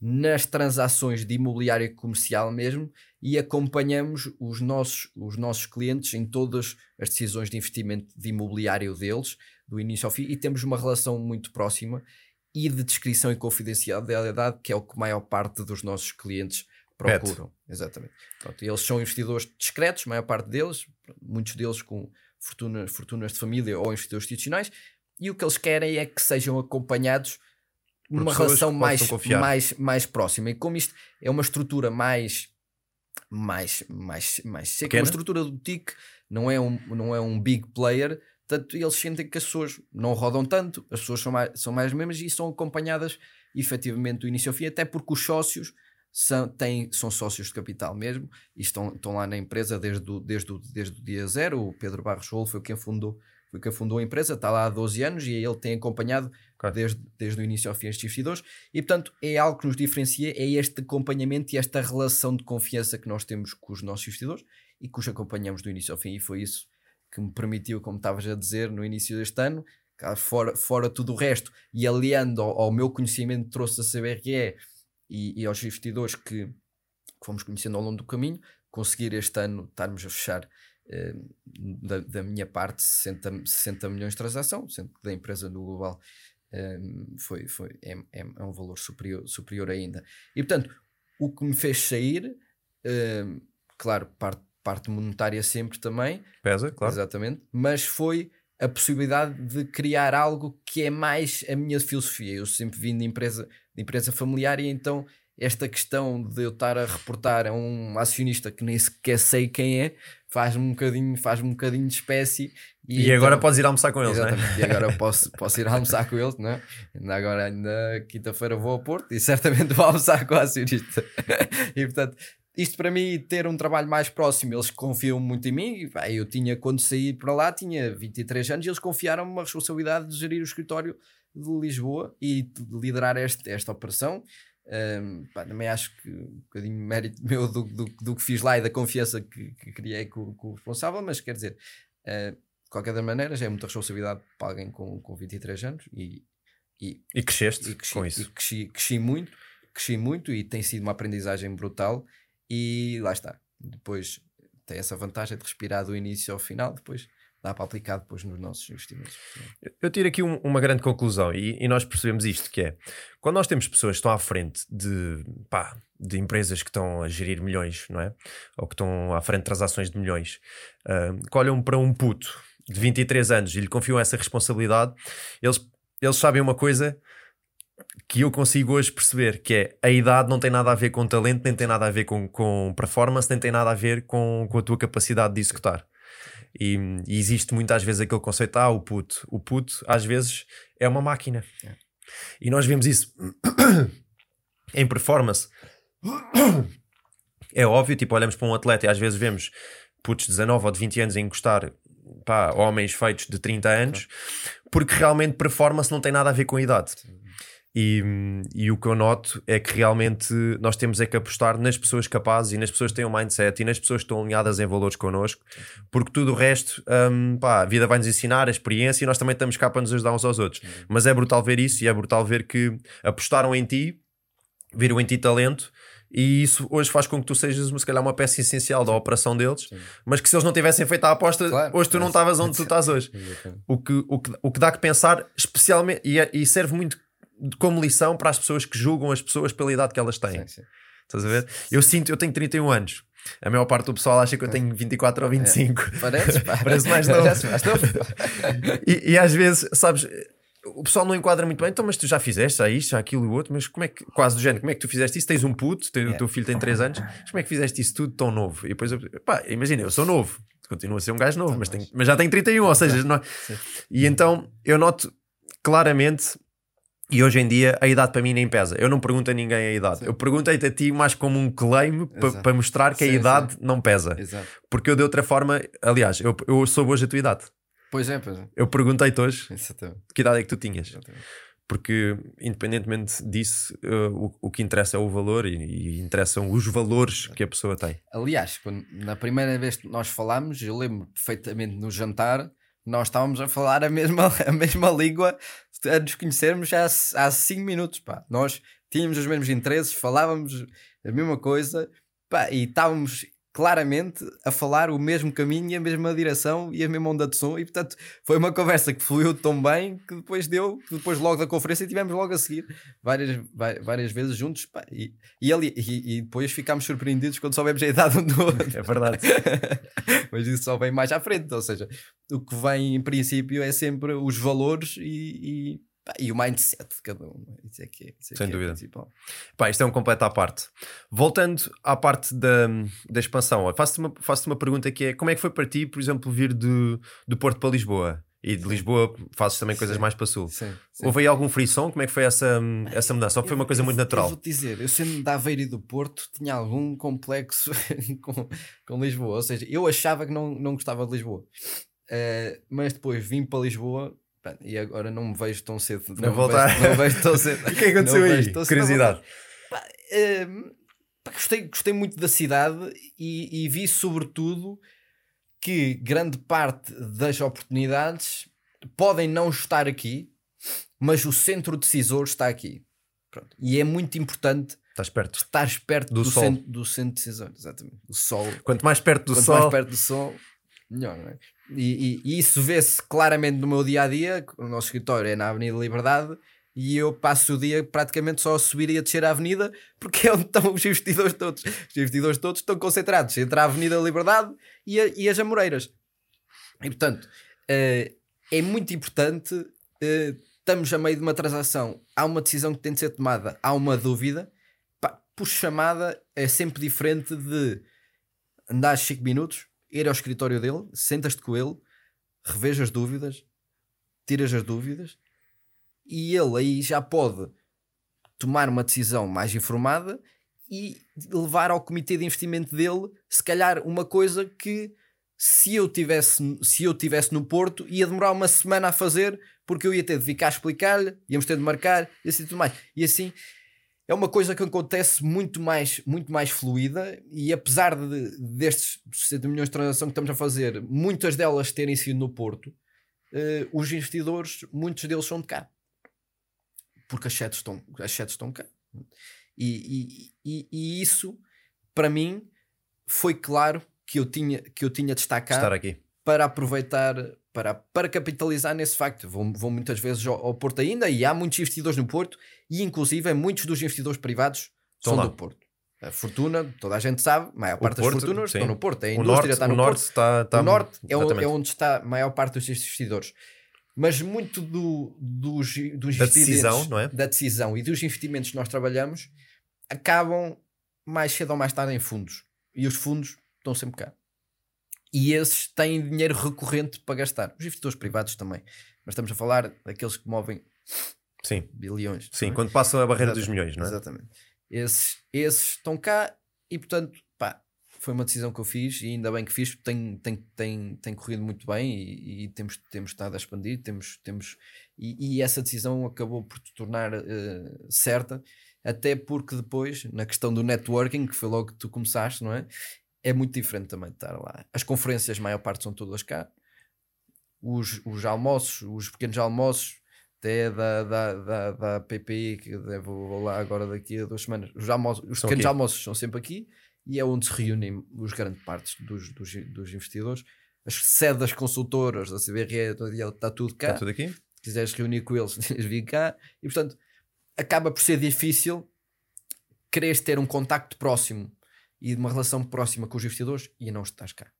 nas transações de imobiliário comercial mesmo e acompanhamos os nossos, os nossos clientes em todas as decisões de investimento de imobiliário deles, do início ao fim, e temos uma relação muito próxima e de descrição e confidencialidade, que é o que a maior parte dos nossos clientes procuram. Exatamente. Pronto, eles são investidores discretos, a maior parte deles, muitos deles com fortunas, fortunas de família ou investidores institucionais, e o que eles querem é que sejam acompanhados numa relação mais, confiar. mais, mais próxima. E como isto é uma estrutura mais mais, mais, mais seca, Pequena? uma estrutura do TIC não é, um, não é um big player, tanto eles sentem que as pessoas não rodam tanto, as pessoas são mais, são mais mesmas e são acompanhadas efetivamente do início ao fim, até porque os sócios são, têm, são sócios de capital mesmo e estão, estão lá na empresa desde o, desde, o, desde o dia zero. O Pedro Barros Rolo foi quem fundou, foi quem fundou a empresa, está lá há 12 anos e ele tem acompanhado Ok. desde, desde o início ao fim estes investidores. E portanto é algo que nos diferencia, é este acompanhamento e esta relação de confiança que nós temos com os nossos investidores e que os acompanhamos do início ao fim. E foi isso que me permitiu, como estavas a dizer, no início deste ano, fora, fora tudo o resto, e aliando ao, ao meu conhecimento que trouxe a CBRE e, e aos investidores que, que fomos conhecendo ao longo do caminho, conseguir este ano estarmos a fechar eh, da, da minha parte 60, 60 milhões de transação, sendo que da empresa no global eh, foi, foi, é, é, é um valor superior, superior ainda. E portanto, o que me fez sair, eh, claro, parte, parte monetária sempre também, Pesa, claro. Exatamente. Mas foi a possibilidade de criar algo que é mais a minha filosofia. Eu sempre vim de empresa, de empresa familiar e então esta questão de eu estar a reportar a um acionista que nem sequer sei quem é, faz-me um bocadinho, faz-me um bocadinho de espécie. E, e agora podes ir almoçar com eles, não é? E agora posso, posso ir almoçar com eles, não é? Ainda agora, ainda quinta-feira vou ao Porto e certamente vou almoçar com o acionista. e portanto, isto para mim, ter um trabalho mais próximo, eles confiam muito em mim. Eu tinha, quando saí para lá, tinha 23 anos e eles confiaram-me uma responsabilidade de gerir o escritório de Lisboa e de liderar este, esta operação. Um, pá, também acho que um bocadinho mérito meu do, do, do, que fiz lá e da confiança que, que criei com, com, o responsável, mas quer dizer, uh, de qualquer maneira, já é muita responsabilidade para alguém com, com 23 anos e, e, e cresceste e cresci, com isso. E cresci, cresci muito, cresci muito e tem sido uma aprendizagem brutal. E lá está. Depois tem essa vantagem de respirar do início ao final, depois dá para aplicar depois nos nossos investimentos. Eu tiro aqui um, uma grande conclusão e, e, nós percebemos isto, que é quando nós temos pessoas que estão à frente de, pá, de empresas que estão a gerir milhões, não é? Ou que estão à frente de transações de milhões, uh, que olham para um puto de 23 anos e lhe confiam essa responsabilidade, eles, eles sabem uma coisa que eu consigo hoje perceber que é a idade não tem nada a ver com talento, nem tem nada a ver com, com performance, nem tem nada a ver com, com a tua capacidade de executar. E, e, existe muitas vezes aquele conceito, ah, o puto. O puto, às vezes, é uma máquina. É. E nós vemos isso em performance. É óbvio, tipo, olhamos para um atleta e às vezes vemos putos de 19 ou de 20 anos a encostar pá, homens feitos de 30 anos, porque realmente performance não tem nada a ver com a idade. E, e, o que eu noto é que realmente nós temos é que apostar nas pessoas capazes e nas pessoas que têm um mindset e nas pessoas que estão alinhadas em valores connosco, porque tudo o resto, um, pá, a vida vai nos ensinar, a experiência e nós também estamos cá para nos ajudar uns aos outros. Mas é brutal ver isso e é brutal ver que apostaram em ti, viram em ti talento e isso hoje faz com que tu sejas, se calhar, uma peça essencial da operação deles, Sim. mas que se eles não tivessem feito a aposta, claro, hoje tu não estavas onde tu estás hoje. o, que, o, que, o que dá que pensar, especialmente, e, é, e serve muito como lição para as pessoas que julgam as pessoas pela idade que elas têm. Sim, sim. Estás a ver? Eu sinto, eu tenho 31 anos. A maior parte do pessoal acha que eu tenho 24 ou 25. É. Parece, Parece mais novo. e, e às vezes, sabes, o pessoal não enquadra muito bem, então, mas tu já fizeste, já isto, já aquilo e o outro, mas como é que, quase do género, como é que tu fizeste isso? Tens um puto, o yeah. teu filho tem 3 anos, mas como é que fizeste isso tudo tão novo? E depois, eu, pá, imagina, eu sou novo, continuo a ser um gajo novo, mas, tenho, mas já tenho 31, ou seja, não é? E então eu noto claramente e hoje em dia a idade para mim nem pesa. Eu não pergunto a ninguém a idade. Sim. Eu perguntei-te a ti mais como um claim para mostrar que sim, a idade sim. não pesa. Exato. Porque eu de outra forma, aliás, eu, eu soube hoje a tua idade. Pois é, pois é. Eu perguntei-te hoje Exatamente. que idade é que tu tinhas. Exatamente. Porque, independentemente disso, uh, o, o que interessa é o valor e, e interessam os valores que a pessoa tem. Aliás, quando, na primeira vez que nós falámos, eu lembro perfeitamente no jantar nós estávamos a falar a mesma, a mesma língua a nos conhecermos há, há cinco minutos. Pá. Nós tínhamos os mesmos interesses, falávamos a mesma coisa pá, e estávamos claramente a falar o mesmo caminho e a mesma direção e a mesma onda de som e portanto foi uma conversa que fluiu tão bem que depois deu, depois logo da conferência tivemos logo a seguir várias, várias vezes juntos pá, e, e, ali, e, e, depois ficámos surpreendidos quando soubemos a idade um do outro. É verdade. Mas isso só vem mais à frente, ou seja, o que vem em princípio é sempre os valores e, e e o mindset de cada um. É? Isso é que é, isso é Sem que é dúvida. Pá, isto é um completo à parte. Voltando à parte da, da expansão, faço-te uma, faço uma pergunta que é: como é que foi para ti, por exemplo, vir de, do Porto para Lisboa? E de Lisboa fazes também coisas sim. mais para sul. Sim, sim. Houve aí algum frição? Como é que foi essa, essa mudança? Ou foi uma coisa muito natural? Eu vou dizer, eu sendo da Aveiro e do Porto tinha algum complexo com, com Lisboa. Ou seja, eu achava que não, não gostava de Lisboa. Uh, mas depois vim para Lisboa e agora não me vejo tão cedo. Não, não voltar. Vejo, não vejo tão cedo. o que é que aconteceu aí? Curiosidade. Pá, hum, pá, gostei, gostei muito da cidade e, e, vi, sobretudo, que grande parte das oportunidades podem não estar aqui, mas o centro decisor está aqui. Pronto. E é muito importante. Estás perto. Estás perto do, do sol. Centro, do centro decisor, exatamente. Do sol. Quanto mais perto do Quanto sol. mais perto do sol, melhor, não é? E, e, e isso vê-se claramente no meu dia a dia. O nosso escritório é na Avenida Liberdade e eu passo o dia praticamente só a subir e a descer a avenida porque é onde estão os investidores todos. Os investidores todos estão concentrados entre a Avenida Liberdade e, a, e as Amoreiras. E portanto, uh, é muito importante. Uh, estamos a meio de uma transação, há uma decisão que tem de ser tomada, há uma dúvida. Pá, por chamada é sempre diferente de andar 5 minutos, ir ao escritório dele, sentas-te com ele, revês as dúvidas, tiras as dúvidas e ele aí já pode tomar uma decisão mais informada e levar ao comitê de investimento dele, se calhar, uma coisa que se eu tivesse, se eu tivesse no Porto ia demorar uma semana a fazer porque eu ia ter de ficar a explicar-lhe, íamos ter de marcar e assim tudo mais. E assim é uma coisa que acontece muito mais, muito mais fluida e apesar de, destes 60 milhões de transações que estamos a fazer, muitas delas terem sido no Porto, uh, os investidores, muitos deles são de cá. Porque as setes estão, as setes estão cá. E, e, e, e, isso, para mim, foi claro que eu tinha, que eu tinha de destacar Estar aqui. para aproveitar, para, para capitalizar nesse facto. Vou, vou muitas vezes ao, ao, Porto ainda e há muitos investidores no Porto e, inclusive, muitos dos investidores privados Estão são lá. do Porto. A fortuna, toda a gente sabe, a maior parte Porto, das fortunas sim. estão no Porto. A indústria norte, está no o Porto. Está, está o Norte é, é, onde está a maior parte dos investidores mas muito do, dos, dos da decisão, não é? da decisão e dos investimentos que nós trabalhamos acabam mais cedo ou mais tarde em fundos e os fundos estão sempre cá e esses têm dinheiro recorrente para gastar os investidores privados também mas estamos a falar daqueles que movem Sim. bilhões Sim, é? quando passam a barreira Exatamente. dos milhões, não é? Exatamente. Esses, esses estão cá e portanto foi uma decisão que eu fiz e ainda bem que fiz, tem, tem, tem, tem corrido muito bem e, e temos, temos estado a expandir, temos, temos, e, e essa decisão acabou por se tornar uh, certa, até porque depois, na questão do networking, que foi logo que tu começaste, não é? É muito diferente também de estar lá. As conferências, a maior parte são todas cá. Os, os almoços, os pequenos almoços, até da, da, da, da PPI, que devo vou lá agora daqui a duas semanas. Os, almoços, os pequenos aqui. almoços são sempre aqui e é onde se reúnem os grandes partes dos, dos, dos investidores. As sedes das consultoras, da CBRE, está tudo cá. Está tudo aqui. Se quiseres reunir com eles, vir cá. E portanto, acaba por ser difícil quereres ter um contacto próximo e de uma relação próxima com os investidores e não estás cá.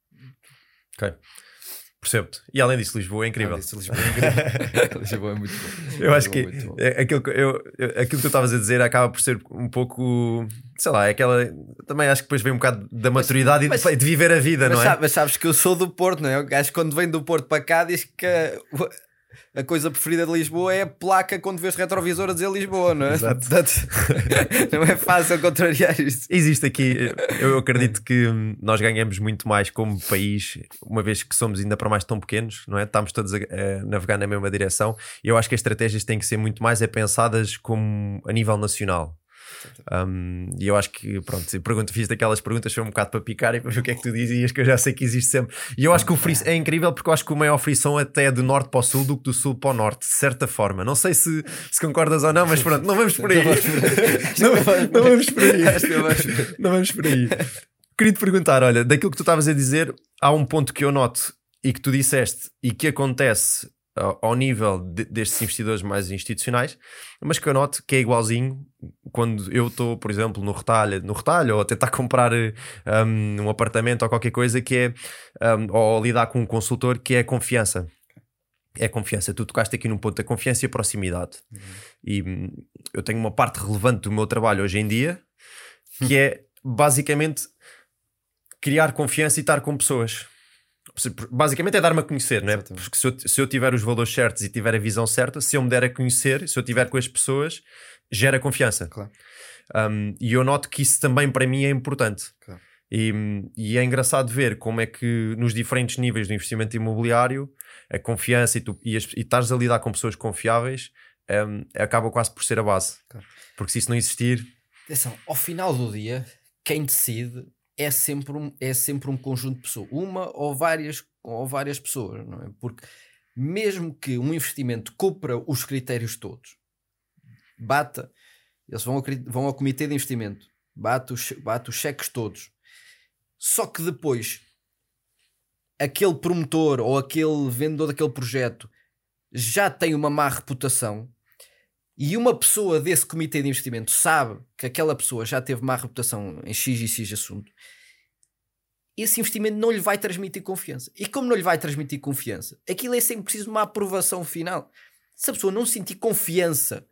Ok. Percebo-te. E além disso, Lisboa é incrível. Disso, Lisboa é incrível. Lisboa é muito bom. Eu acho que é, aquilo, eu, aquilo que tu estavas a dizer acaba por ser um pouco, sei lá, é aquela. Também acho que depois vem um bocado da maturidade mas, e de, de, viver a vida, mas, não é? Mas sabes que eu sou do Porto, não é? Acho que quando vem do Porto para cá diz que a coisa preferida de Lisboa é a placa quando vês retrovisor a dizer Lisboa, não é? Exato. não é fácil contrariar isto. Existe aqui, eu acredito que nós ganhamos muito mais como país, uma vez que somos ainda para mais tão pequenos, não é? Estamos todos a, a navegar na mesma direção e eu acho que as estratégias têm que ser muito mais pensadas como a nível nacional. Um, e eu acho que, pronto, pergunto, fiz daquelas perguntas, foi um bocado para picar e para ver o que é que tu dizias, que eu já sei que existe sempre. E eu acho que o free, é incrível porque eu acho que o maior frição até é do norte para o sul do que do sul para o norte, de certa forma. Não sei se, se concordas ou não, mas pronto, não vamos por aí. não, não vamos por aí. Não vamos por aí. Queria te perguntar, olha, daquilo que tu estavas a dizer, há um ponto que eu noto e que tu disseste e que acontece ao nível de, destes investidores mais institucionais, mas que eu noto que é igualzinho quando eu estou, por exemplo, no retalho, no retalho ou a tentar comprar um, um apartamento ou qualquer coisa que é, um, ou lidar com um consultor, que é a confiança. É a confiança. Tu tocaste aqui num ponto da confiança e a proximidade. Uhum. E hum, eu tenho uma parte relevante do meu trabalho hoje em dia que é basicamente criar confiança e estar com pessoas basicamente é dar-me a conhecer, não é? Porque se eu, se eu tiver os valores certos e tiver a visão certa, se eu me der a conhecer, se eu tiver com as pessoas, gera confiança. Claro. Um, e eu noto que isso também para mim é importante. Claro. E, e, é engraçado ver como é que nos diferentes níveis do investimento imobiliário a confiança e, tu, e, as, e estares a lidar com pessoas confiáveis um, acaba quase por ser a base. Claro. Porque se isso não existir. Atenção, ao final do dia, quem decide é sempre um, é sempre um conjunto de pessoas, uma ou várias, ou várias pessoas, não é? Porque mesmo que um investimento cumpra os critérios todos, bata, eles vão ao, vão ao comitê de investimento, bate os, bate os cheques todos, só que depois aquele promotor ou aquele vendedor daquele projeto já tem uma má reputação e uma pessoa desse comitê de investimento sabe que aquela pessoa já teve má reputação em X e X assunto, esse investimento não lhe vai transmitir confiança. E como não lhe vai transmitir confiança, aquilo é sempre preciso de uma aprovação final. Se a pessoa não sentir confiança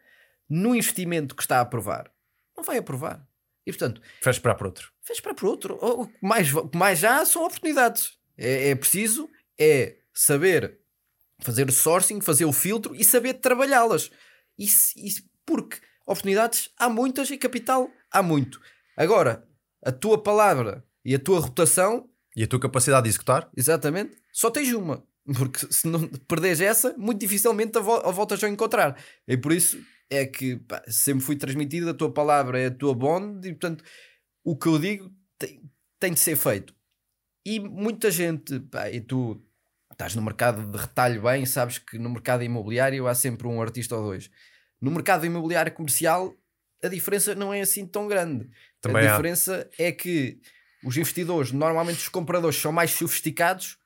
no investimento que está a aprovar, não vai aprovar. E portanto, Faz por outro. fez para outro. O que mais, o que mais já são oportunidades. É, é preciso é saber fazer o sourcing, fazer o filtro e saber trabalhá-las. Isso, isso, porque oportunidades há muitas e capital há muito. Agora, a tua palavra e a tua rotação, E a tua capacidade de executar? exatamente, só tens uma. Porque se não perderes essa, muito dificilmente a, vo a voltas a encontrar. E por isso é que pá, sempre fui transmitido, a tua palavra é a tua bond, e portanto o que eu digo tem, tem de ser feito. E muita gente, pá, e tu estás no mercado de retalho bem, sabes que no mercado imobiliário há sempre um artista ou dois. No mercado imobiliário comercial, a diferença não é assim tão grande. Também a há. diferença é que os investidores, normalmente os compradores, são mais sofisticados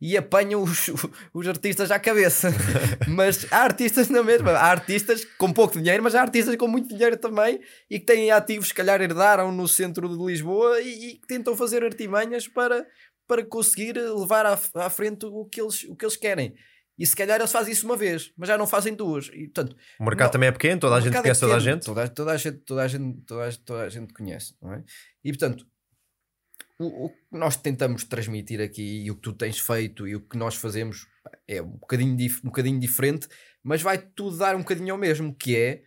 e apanham os, os artistas à cabeça. mas há artistas na mesma. Há artistas com pouco dinheiro, mas há artistas com muito dinheiro também e que têm ativos, se calhar herdaram no centro de Lisboa e, e que tentam fazer artimanhas para, para conseguir levar à, à frente o que, eles, o que eles querem. E se calhar eles fazem isso uma vez, mas já não fazem duas. E, portanto, O mercado Não. também é pequeno, toda a gente mercado conhece é toda a gente. Toda, toda a gente, toda a gente, toda a, toda a gente conhece, não é? E portanto, o, o que nós tentamos transmitir aqui e o que tu tens feito e o que nós fazemos é um bocadinho, dif- um bocadinho diferente, mas vai tudo dar um bocadinho ao mesmo, que é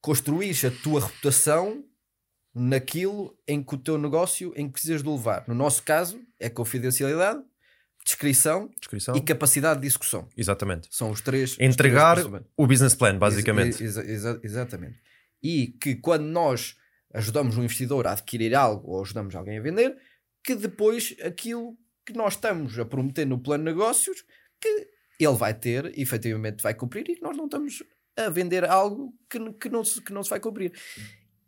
construir a tua reputação naquilo em que o teu negócio em que precisas de levar. No nosso caso, é confidencialidade, descrição Descrição. e capacidade de execução. Exatamente. São os três. os Entregar três principais. o business plan, basicamente. Ex- exa- exa- exatamente. E que quando nós ajudamos um investidor a adquirir algo ou ajudamos alguém a vender, que depois aquilo que nós estamos a prometer no plano de negócios, que ele vai ter, efetivamente vai cumprir e que nós não estamos a vender algo que, que, não, se, que não se vai cumprir.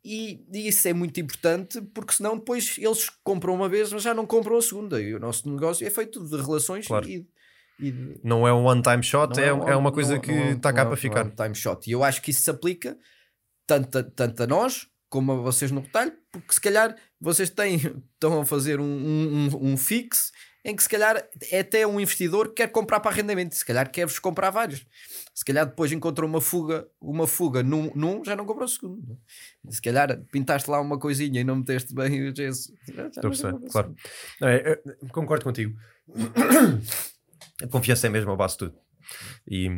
E, e isso é muito importante porque senão depois eles compram uma vez, mas já não compram a segunda. E o nosso negócio é feito de relações Claro. e, e de, Não é um one-time shot, não é, um- é uma coisa é- que não é- está não cá é- para não é ficar. um time shot. E eu acho que isso se aplica tanto a, tanto a nós como a vocês no retalho, porque se calhar vocês têm, estão a fazer um, um, um- um fix em que se calhar é até um investidor que quer comprar para arrendamento, se calhar quer-vos comprar vários. Se calhar depois encontra uma fuga, uma fuga num, num já não compra o segundo. Se calhar pintaste lá uma coisinha e não meteste bem o gesso. Estou a perceber, claro. Não, é, é, concordo contigo. A confiança é mesmo a base de tudo. E,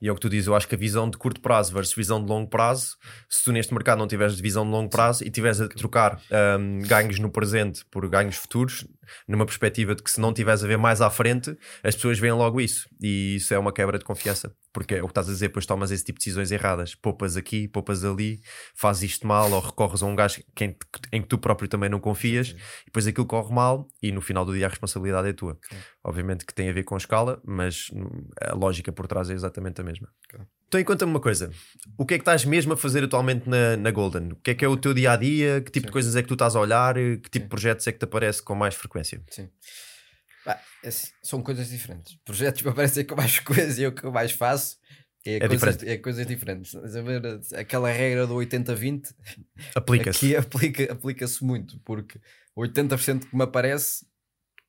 e é o que tu dizes, eu acho que a visão de curto prazo versus visão de longo prazo, se tu neste mercado não tiveres visão de longo prazo e tiveres a trocar hum, ganhos no presente por ganhos futuros, numa perspectiva de que se não tiveres a ver mais à frente, as pessoas veem logo isso. E isso é uma quebra de confiança. Porque é o que estás a dizer, depois tomas esse tipo de decisões erradas. Poupas aqui, poupas ali, fazes isto mal ou recorres a um gajo em, em que tu próprio também não confias e depois aquilo corre mal e no final do dia a responsabilidade é tua. Obviamente que tem a ver com escala, mas a lógica por trás é exatamente a mesma. Claro. Então, e conta-me uma coisa: o que é que estás mesmo a fazer atualmente na, na Golden? O que é que é o teu dia a dia? Que tipo de coisas é que tu estás a olhar? Que tipo de projetos é que te aparece com mais frequência? Sim. É assim, são coisas diferentes. Projetos me aparecem com mais coisas e o que eu mais faço é, coisas, diferente. é coisas diferentes. A ver aquela regra do 80-20 Aplica-se. aqui aplica- aplica-se muito, porque 80% que me aparece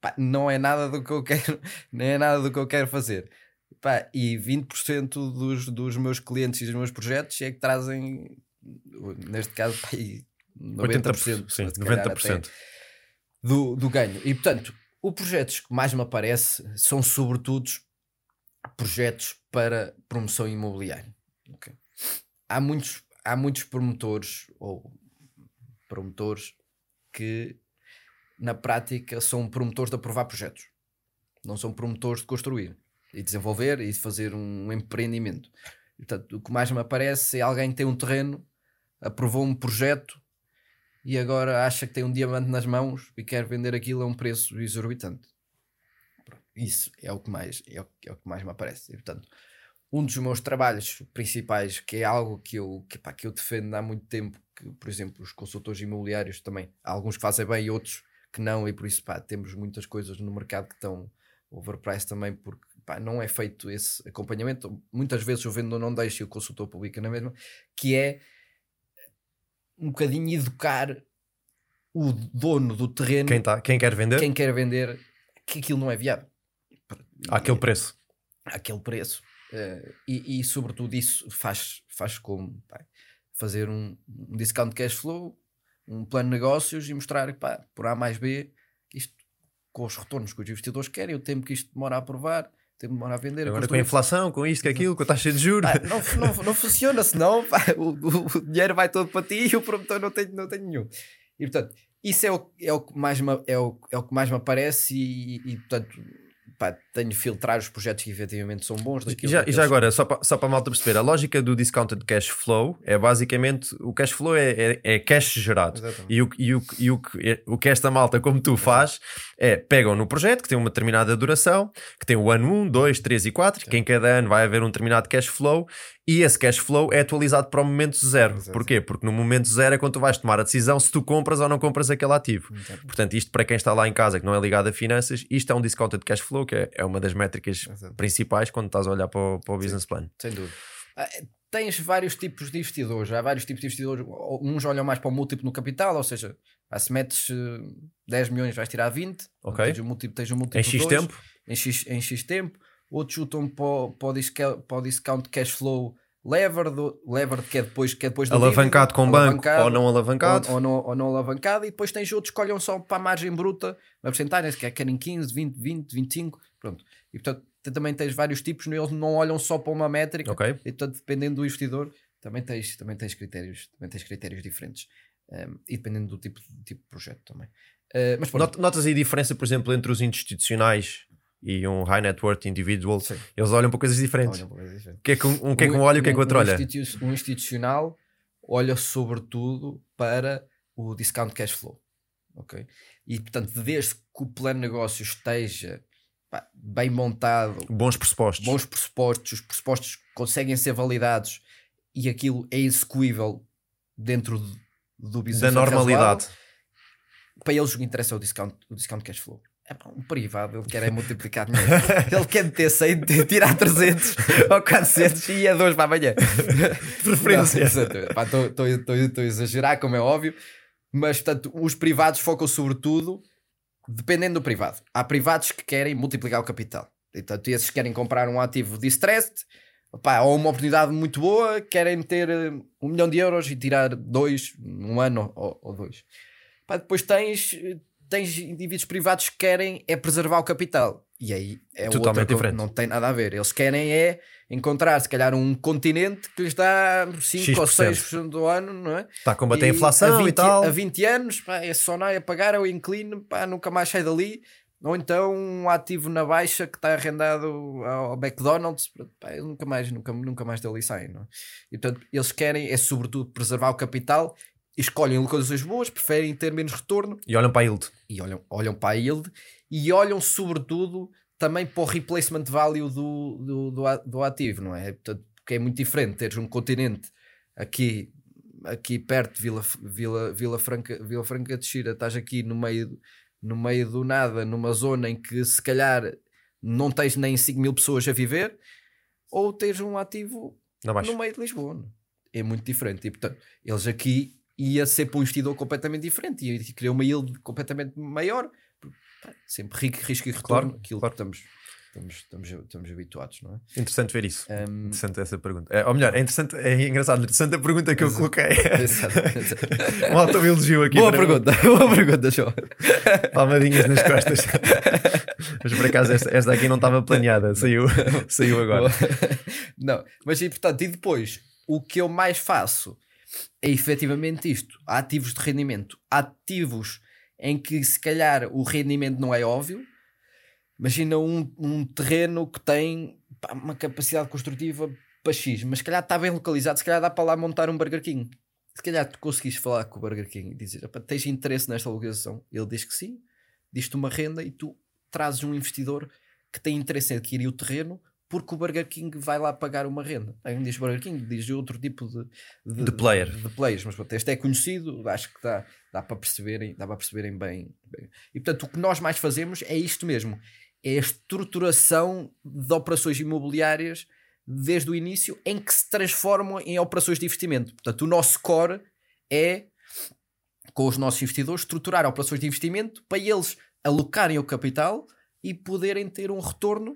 pá, não é nada do que eu quero, nem é nada do que eu quero fazer. Pá, e 20% dos, dos meus clientes e dos meus projetos é que trazem, neste caso, pá, aí 90%, sim, se calhar até 90%. do, do ganho. E portanto, os projetos que mais me aparece são sobretudo projetos para promoção imobiliária. Ok? Há, muitos, há muitos promotores ou promotores que na prática são promotores de aprovar projetos. Não são promotores de construir e desenvolver e de fazer um empreendimento. Portanto, o que mais me aparece é alguém que tem um terreno, aprovou um projeto e agora acha que tem um diamante nas mãos e quer vender aquilo a um preço exorbitante. Isso é o que mais, é o, é o que mais me aparece. E, portanto, um dos meus trabalhos principais, que é algo que eu, que, pá, que eu defendo há muito tempo, que, por exemplo, os consultores imobiliários também, há alguns que fazem bem e outros que não, e por isso pá, temos muitas coisas no mercado que estão overpriced também, porque pá, não é feito esse acompanhamento. Muitas vezes o vendedor não deixa e o consultor publica na mesma, que é um bocadinho educar o dono do terreno, Quem, tá, quem quer vender, quem quer vender, que aquilo não é viável. àquele preço. Àquele preço. Eh, e, e, sobretudo isso faz, faz como pá, fazer um, um discount cash flow, um plano de negócios e mostrar pá, por A mais B, isto com os retornos que os investidores querem, o tempo que isto demora a aprovar, o tempo que demora a vender. a Agora com a inflação, com isto, com aquilo, com a taxa de juros. Pá, não, não, não funciona, senão pá, o, o- o dinheiro vai todo para ti e o promotor não tem, não tem nenhum. E portanto, isso é o, é o, que, mais me, é o, é o que mais me aparece e, e, portanto, pá, tenho de filtrar os projetos que efetivamente são bons. E já, já agora, só para só para a malta perceber, a lógica do discounted cash flow é basicamente o cash flow é, é, é cash gerado. Exatamente. E, o, e, o, e o, o que esta malta, como tu, faz é pegam no projeto que tem uma determinada duração, que tem o ano 1, 2, 3 e 4, que em cada ano vai haver um determinado cash flow e esse cash flow é atualizado para o momento zero. Exato. Porquê? Porque no momento zero é quando tu vais tomar a decisão se tu compras ou não compras aquele ativo. Exato. Portanto, isto para quem está lá em casa que não é ligado a finanças, isto é um discounted cash flow, que é, é uma das métricas Exato. principais quando estás a olhar para o, para o business plan. Sem dúvida. Ah, Tens vários tipos de investidores. Há vários tipos de investidores. Uns olham mais para o múltiplo no capital, ou seja, ah, se metes eh, 10 milhões vais tirar 20. Ok. Tens o múltiplo, tens o múltiplo Em X dois, tempo, Em X, em X tempo. Outros chutam para, o- para, o disca- para o discount cash flow levered, levered que é depois, que é depois do alavancado dividend, com banco alavancado, ou não alavancado. ou, ou não, ou não alavancado, e depois tens outros que olham só para a margem bruta, uma porcentagem, se quer- querem 15, 20, 20, 25, pronto. E portanto também tens vários tipos, eles não olham só para uma métrica, Ok. e portanto dependendo do investidor, também tens, também tens, critérios, também tens critérios diferentes. Um, e dependendo do tipo, do tipo de projeto também. Uh, mas pronto, Notas aí a diferença, por exemplo, entre os institucionais e um high net worth individual? Sim. Eles olham para coisas diferentes. olha, uma coisa diferente. O que é que um, um, que é que um olha e o que é que o outro um olha? institu- um institucional olha sobretudo para o discount cash flow. ok? E portanto, desde que o plano de negócio esteja pá, bem montado, Bons pressupostos. bons pressupostos, os pressupostos conseguem ser validados e aquilo é execuível dentro do, do business da normalidade. razoável, para eles o que interessa é o discount, o discount cash flow. É um privado, ele quer é multiplicar dinheiro. ele quer meter 100, de- tirar 300 ou 400 e é 2 para amanhã. Preferência. Estou a exagerar, como é óbvio, mas portanto, os privados focam sobretudo dependendo do privado. Há privados que querem multiplicar o capital. Portanto, esses querem comprar um ativo distressed opá, ou uma oportunidade muito boa, querem meter eh, um milhão de euros e tirar dois num ano ou, ou dois. Pá, depois tens, eh, tens indivíduos privados que querem é preservar o capital. E aí é Totalmente outra diferente. Não tem nada a ver. Eles querem é encontrar, se calhar, um continente que lhes dá 5 ou X%. 6% do ano, não é? Está a combater a E inflação a 20, e tal. A 20 anos, pá, é só não é pagar, eu inclino, pá, nunca mais sai dali. Ou então um ativo na baixa que está arrendado ao McDonald's, pá, nunca mais, nunca, nunca mais dali saem. Não é? E portanto, eles querem é sobretudo preservar o capital, escolhem localizações boas, preferem ter menos retorno E olham para a yield. e olham, olham para a yield e olham sobretudo também para o replacement value do, do, do, do ativo, não é? Portanto, porque é muito diferente teres um continente aqui, aqui perto de Vila, Vila, Vila, Franca, Vila Franca de Xira, estás aqui no meio, no meio do nada, numa zona em que se calhar não tens nem 5 mil pessoas a viver, ou tens um ativo no meio de Lisboa. É muito diferente. E portanto, eles aqui ia ser para um investidor completamente diferente e queria uma yield completamente maior. Sempre rico, risco e retorno, Claro, aquilo claro. que estamos, estamos, estamos, estamos habituados, não é? Interessante ver isso. Um, Interessante essa pergunta. É, ou melhor, é interessante, é engraçado, interessante a pergunta que eu Exato. coloquei. exato, exato. um autoelogio aqui. boa pergunta, boa pergunta, João. Palmadinhas nas costas. Mas por acaso esta, esta aqui não estava planeada, saiu, saiu agora. Boa. Não, mas e portanto, e depois, o que eu mais faço é efetivamente isto: há ativos de rendimento, há ativos em que se calhar o rendimento não é óbvio. Imagina um, um terreno que tem pá, uma capacidade construtiva para X, mas se calhar está bem localizado, se calhar dá para lá montar um Burger King. Se calhar tu conseguis falar com o Burger King e dizer: "Epá, tens interesse nesta localização? Ele diz que sim, diz-te uma renda e tu trazes um investidor que tem interesse em adquirir o terreno porque o Burger King vai lá pagar uma renda. Aí um diz Burger King, diz outro tipo de, De player. de players, mas pronto, este é conhecido, acho que dá, dá para perceberem, dá para perceberem bem, bem. E portanto, o que nós mais fazemos é isto mesmo: é a estruturação de operações imobiliárias desde o início em que se transformam em operações de investimento. Portanto, o nosso core é com os nossos investidores estruturar operações de investimento para eles alocarem o capital e poderem ter um retorno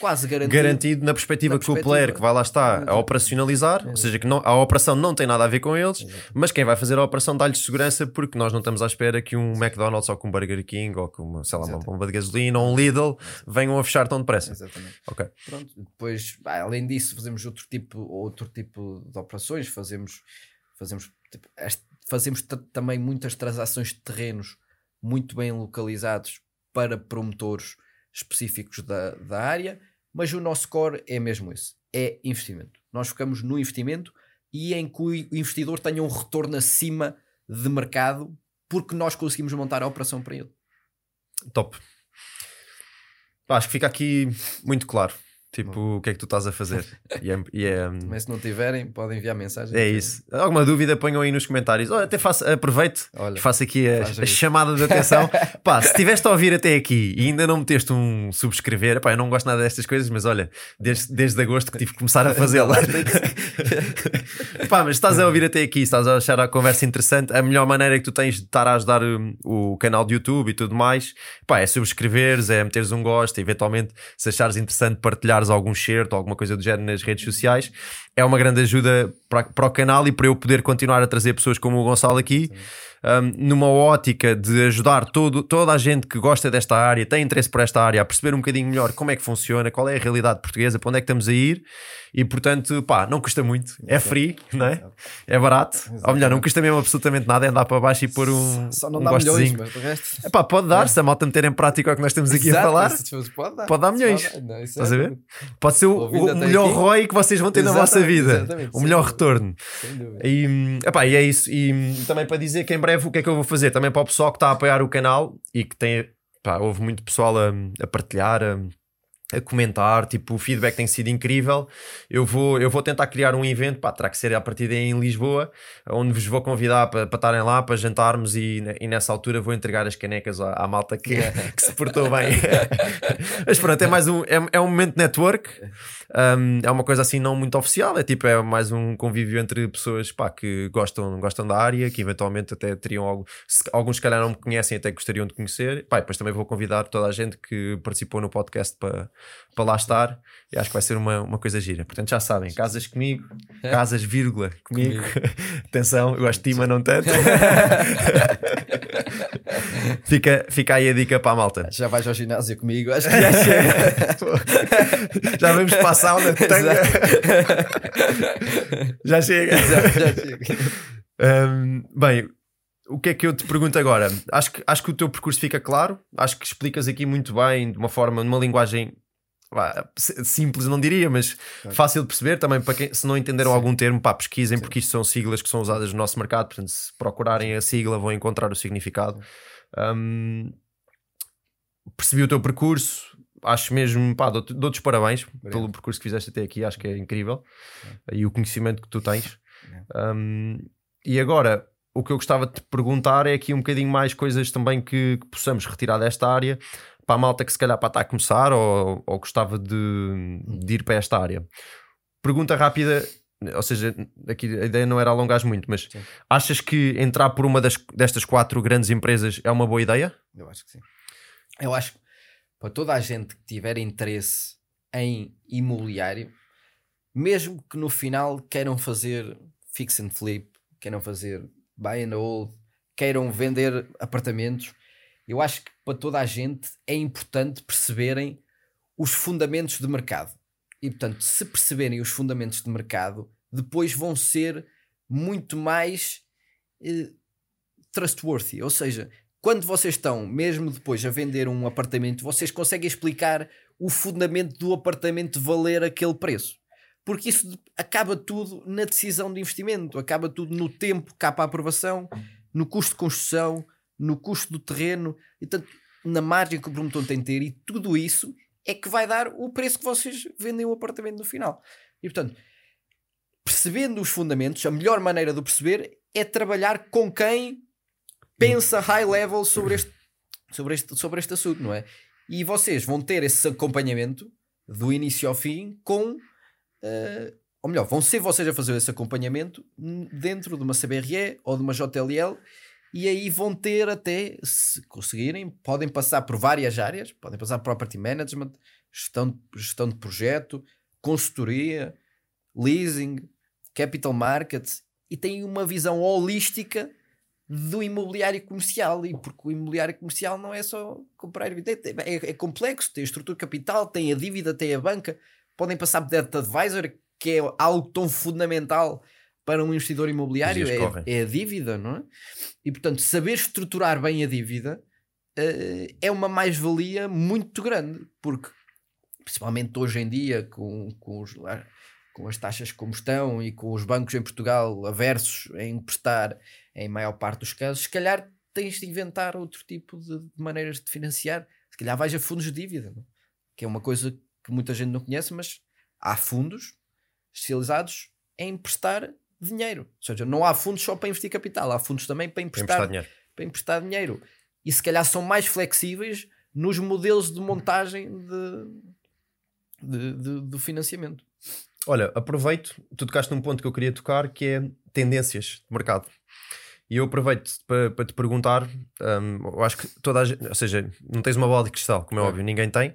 quase garantido. garantido na perspectiva Na que o player que vai lá estar a operacionalizar, ou seja, que não, a operação não tem nada a ver com eles, mas quem vai fazer a operação dá-lhes segurança porque nós não estamos à espera que um McDonald's ou que um Burger King ou que uma, sei lá, uma bomba de gasolina ou um Lidl venham a fechar tão depressa. Exatamente. Ok. Pronto, depois, além disso, fazemos outro tipo, outro tipo de operações, fazemos, fazemos, tipo, fazemos ta- também muitas transações de terrenos muito bem localizados para promotores específicos da, da área, mas o nosso core é mesmo esse, é investimento. Nós focamos no investimento e em que o investidor tenha um retorno acima de mercado porque nós conseguimos montar a operação para ele. Top. Acho que fica aqui muito claro. Tipo, o que é que tu estás a fazer? E é, e é, Mas se não tiverem, podem enviar mensagem. é isso. Alguma dúvida, ponham aí nos comentários. Olha, até faço, aproveito Olha, e faço aqui a, a chamada de atenção. pá, se estiveste a ouvir até aqui e ainda não meteste um subscrever, pá, eu não gosto nada destas coisas, mas olha, desde, desde agosto que tive que começar a fazê-la. pá, mas estás a ouvir até aqui, estás a achar a conversa interessante, a melhor maneira que tu tens de estar a ajudar um, o canal de YouTube e tudo mais, pá, é subscreveres, é meteres um gosto, eventualmente, se achares interessante, partilhares algum ou alguma coisa do género nas redes sociais. É uma grande ajuda para, para o canal e para eu poder continuar a trazer pessoas como o Gonçalo aqui, um, numa ótica de ajudar todo, toda a gente que gosta desta área, tem interesse por esta área, a perceber um bocadinho melhor como é que funciona, qual é a realidade portuguesa, para onde é que estamos a ir. E portanto, pá, não custa muito, é free, não é? É barato. Ou melhor, não custa mesmo absolutamente nada, é andar para baixo e pôr um. Só não um dá milhões, mas resto. Epá, pode dar, se a malta meter em prática o que nós estamos aqui a Exato, falar. isso Pode dar, pode dar milhões. pode. Não, Estás é a ver? Pode ser o, o melhor aqui. ROI que vocês vão ter na vossa Exatamente, vida. exatamente, O melhor retorno. E, epá, e é isso. E também para dizer que em breve o que é que eu vou fazer? Também para o pessoal que está a apoiar o canal e que tem. Pá, houve muito pessoal a, a partilhar, a, a comentar. Tipo, o feedback tem sido incrível. Eu vou, eu vou tentar criar um evento. Pá, terá que ser a partir daí em Lisboa, onde vos vou convidar para, para estarem lá, para jantarmos. E, e nessa altura vou entregar as canecas à, à malta que, que se portou bem. Mas pronto, é mais um, é, é um momento de network. Um, é uma coisa assim não muito oficial, é tipo, é mais um convívio entre pessoas pá, que gostam, gostam da área, que eventualmente até teriam algo, se, alguns se calhar não me conhecem, até gostariam de conhecer. Pá, depois também vou convidar toda a gente que participou no podcast para, para lá estar e acho que vai ser uma, uma coisa gira. Portanto, já sabem, casas comigo, casas, vírgula, comigo. Atenção, eu gosto de ti, mas não tanto. fica, fica aí a dica para a malta. Já vais ao ginásio comigo, acho que já chega. Já vamos para a sauna de tanga. Já chega. já, já chega. Hum, bem, o que é que eu te pergunto agora? Acho que, acho que o teu percurso fica claro, acho que explicas aqui muito bem, de uma forma, numa linguagem simples, não diria, mas fácil de perceber. Também para quem, se não entenderam algum termo, pá, pesquisem, porque isto são siglas que são usadas no nosso mercado. Portanto, se procurarem a sigla, vão encontrar o significado. Hum, percebi o teu percurso. Acho mesmo, pá, dou-te os parabéns pelo percurso que fizeste até aqui. Acho que é incrível. E o conhecimento que tu tens. Um, e agora, o que eu gostava de te perguntar é aqui um bocadinho mais coisas também que, que possamos retirar desta área para a malta que se calhar para estar a começar ou, ou gostava de, de ir para esta área. Pergunta rápida, ou seja, aqui a ideia não era alongar muito, mas Sim. achas que entrar por uma das, destas quatro grandes empresas é uma boa ideia? Eu acho que sim. Eu acho que para toda a gente que tiver interesse em imobiliário, mesmo que no final queiram fazer fix and flip, queiram fazer buy and hold, queiram vender apartamentos, eu acho que para toda a gente é importante perceberem os fundamentos de mercado. E portanto, se perceberem os fundamentos de mercado, depois vão ser muito mais eh, trustworthy. Ou seja, quando vocês estão, mesmo depois, a vender um apartamento, vocês conseguem explicar o fundamento do apartamento valer aquele preço. Porque isso acaba tudo na decisão de investimento, acaba tudo no tempo cá para a aprovação, no custo de construção, no custo do terreno, e tanto na margem que o promotor tem de ter, e tudo isso é que vai dar o preço que vocês vendem o apartamento no final. E portanto, percebendo os fundamentos, a melhor maneira de o perceber é trabalhar com quem pensa high level sobre este, sobre este, sobre este assunto, não é? E vocês vão ter esse acompanhamento do início ao fim com. eh, ou melhor, vão ser vocês a fazer esse acompanhamento dentro de uma CBRE ou de uma JLL e aí vão ter até, se conseguirem, podem passar por várias áreas, podem passar por property management, gestão, gestão de projeto, consultoria, leasing, capital markets. E têm uma visão holística do imobiliário comercial. E porque o imobiliário comercial não é só comprar é, é, complexo, tem a estrutura capital, tem a dívida, tem a banca, podem passar por debt advisor que é algo tão fundamental para um investidor imobiliário é, é, a dívida, não é? E portanto, saber estruturar bem a dívida uh, é uma mais-valia muito grande, porque principalmente hoje em dia, com, com, os, com as taxas como estão e com os bancos em Portugal aversos em emprestar em maior parte dos casos, se calhar tens de inventar outro tipo de, de maneiras de financiar. Se calhar vais a fundos de dívida, não? que é uma coisa que muita gente não conhece, mas há fundos especializados em emprestar dinheiro. Ou seja, não há fundos só para investir capital, há fundos também para emprestar, para emprestar dinheiro. Para emprestar dinheiro. E se calhar são mais flexíveis nos modelos de montagem de, de, de, do financiamento. Olha, aproveito, tu tocaste num ponto que eu queria tocar que é tendências de mercado. E eu aproveito para, para te perguntar, um, eu acho que toda a gente, ou seja, não tens uma bola de cristal, como é, é óbvio, ninguém tem,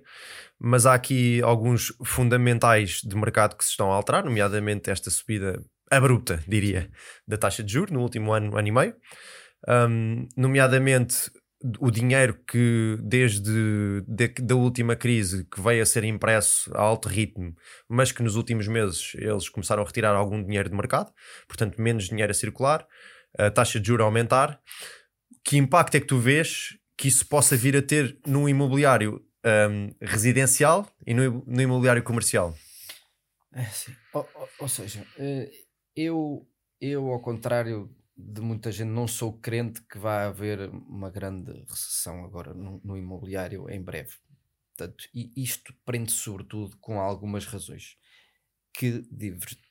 mas há aqui alguns fundamentais de mercado que se estão a alterar, nomeadamente esta subida abrupta, diria, da taxa de juros no último ano, ano e meio, um, nomeadamente o dinheiro que desde de, da última crise que veio a ser impresso a alto ritmo, mas que nos últimos meses eles começaram a retirar algum dinheiro do mercado, portanto menos dinheiro a circular, a taxa de juros a aumentar. Que impacto é que tu vês que isso possa vir a ter no imobiliário um, residencial e no, no imobiliário comercial? É, sim. Ou, ou, ou seja, eh, eu, eu, ao contrário de muita gente, não sou crente que vai haver uma grande recessão agora no, no imobiliário em breve. Portanto, e isto prende sobretudo com algumas razões que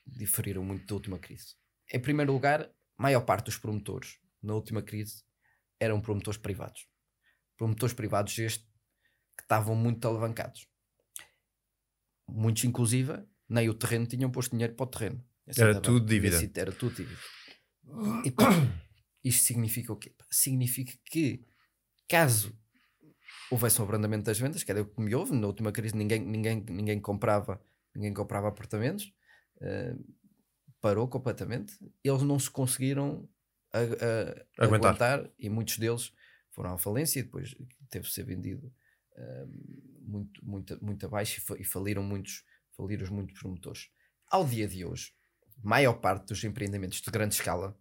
diferiram muito da última crise. Em primeiro lugar, a maior parte dos promotores na última crise eram promotores privados. Promotores privados este que estavam muito alavancados. Muitos, inclusive, nem o terreno tinham posto dinheiro para o terreno. Era tudo dívida. Era tudo dívida. E, isto significa o quê? Significa que caso houvesse um abrandamento das vendas, que era o que me houve, na última crise ninguém, ninguém, ninguém, comprava, ninguém comprava apartamentos, uh, parou completamente, eles não se conseguiram a, a, aguentar. aguentar. e muitos deles foram à falência e depois teve de ser vendido uh, muito, muito, muito abaixo e, faliram muitos, faliram muitos promotores. Ao dia de hoje, maior parte dos empreendimentos de grande escala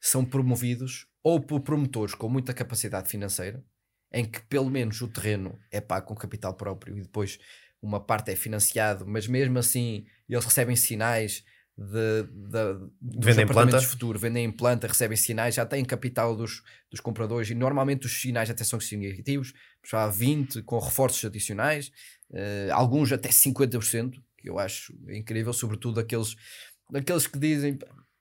são promovidos ou por promotores com muita capacidade financeira, em que pelo menos o terreno é pago com capital próprio e depois uma parte é financiado, mas mesmo assim eles recebem sinais de, de, de vendem planta? futuro, vendem em planta, recebem sinais, já têm capital dos, dos compradores e normalmente os sinais até são significativos, já há 20 com reforços adicionais, uh, alguns até 50%, que eu acho incrível, sobretudo aqueles daqueles que dizem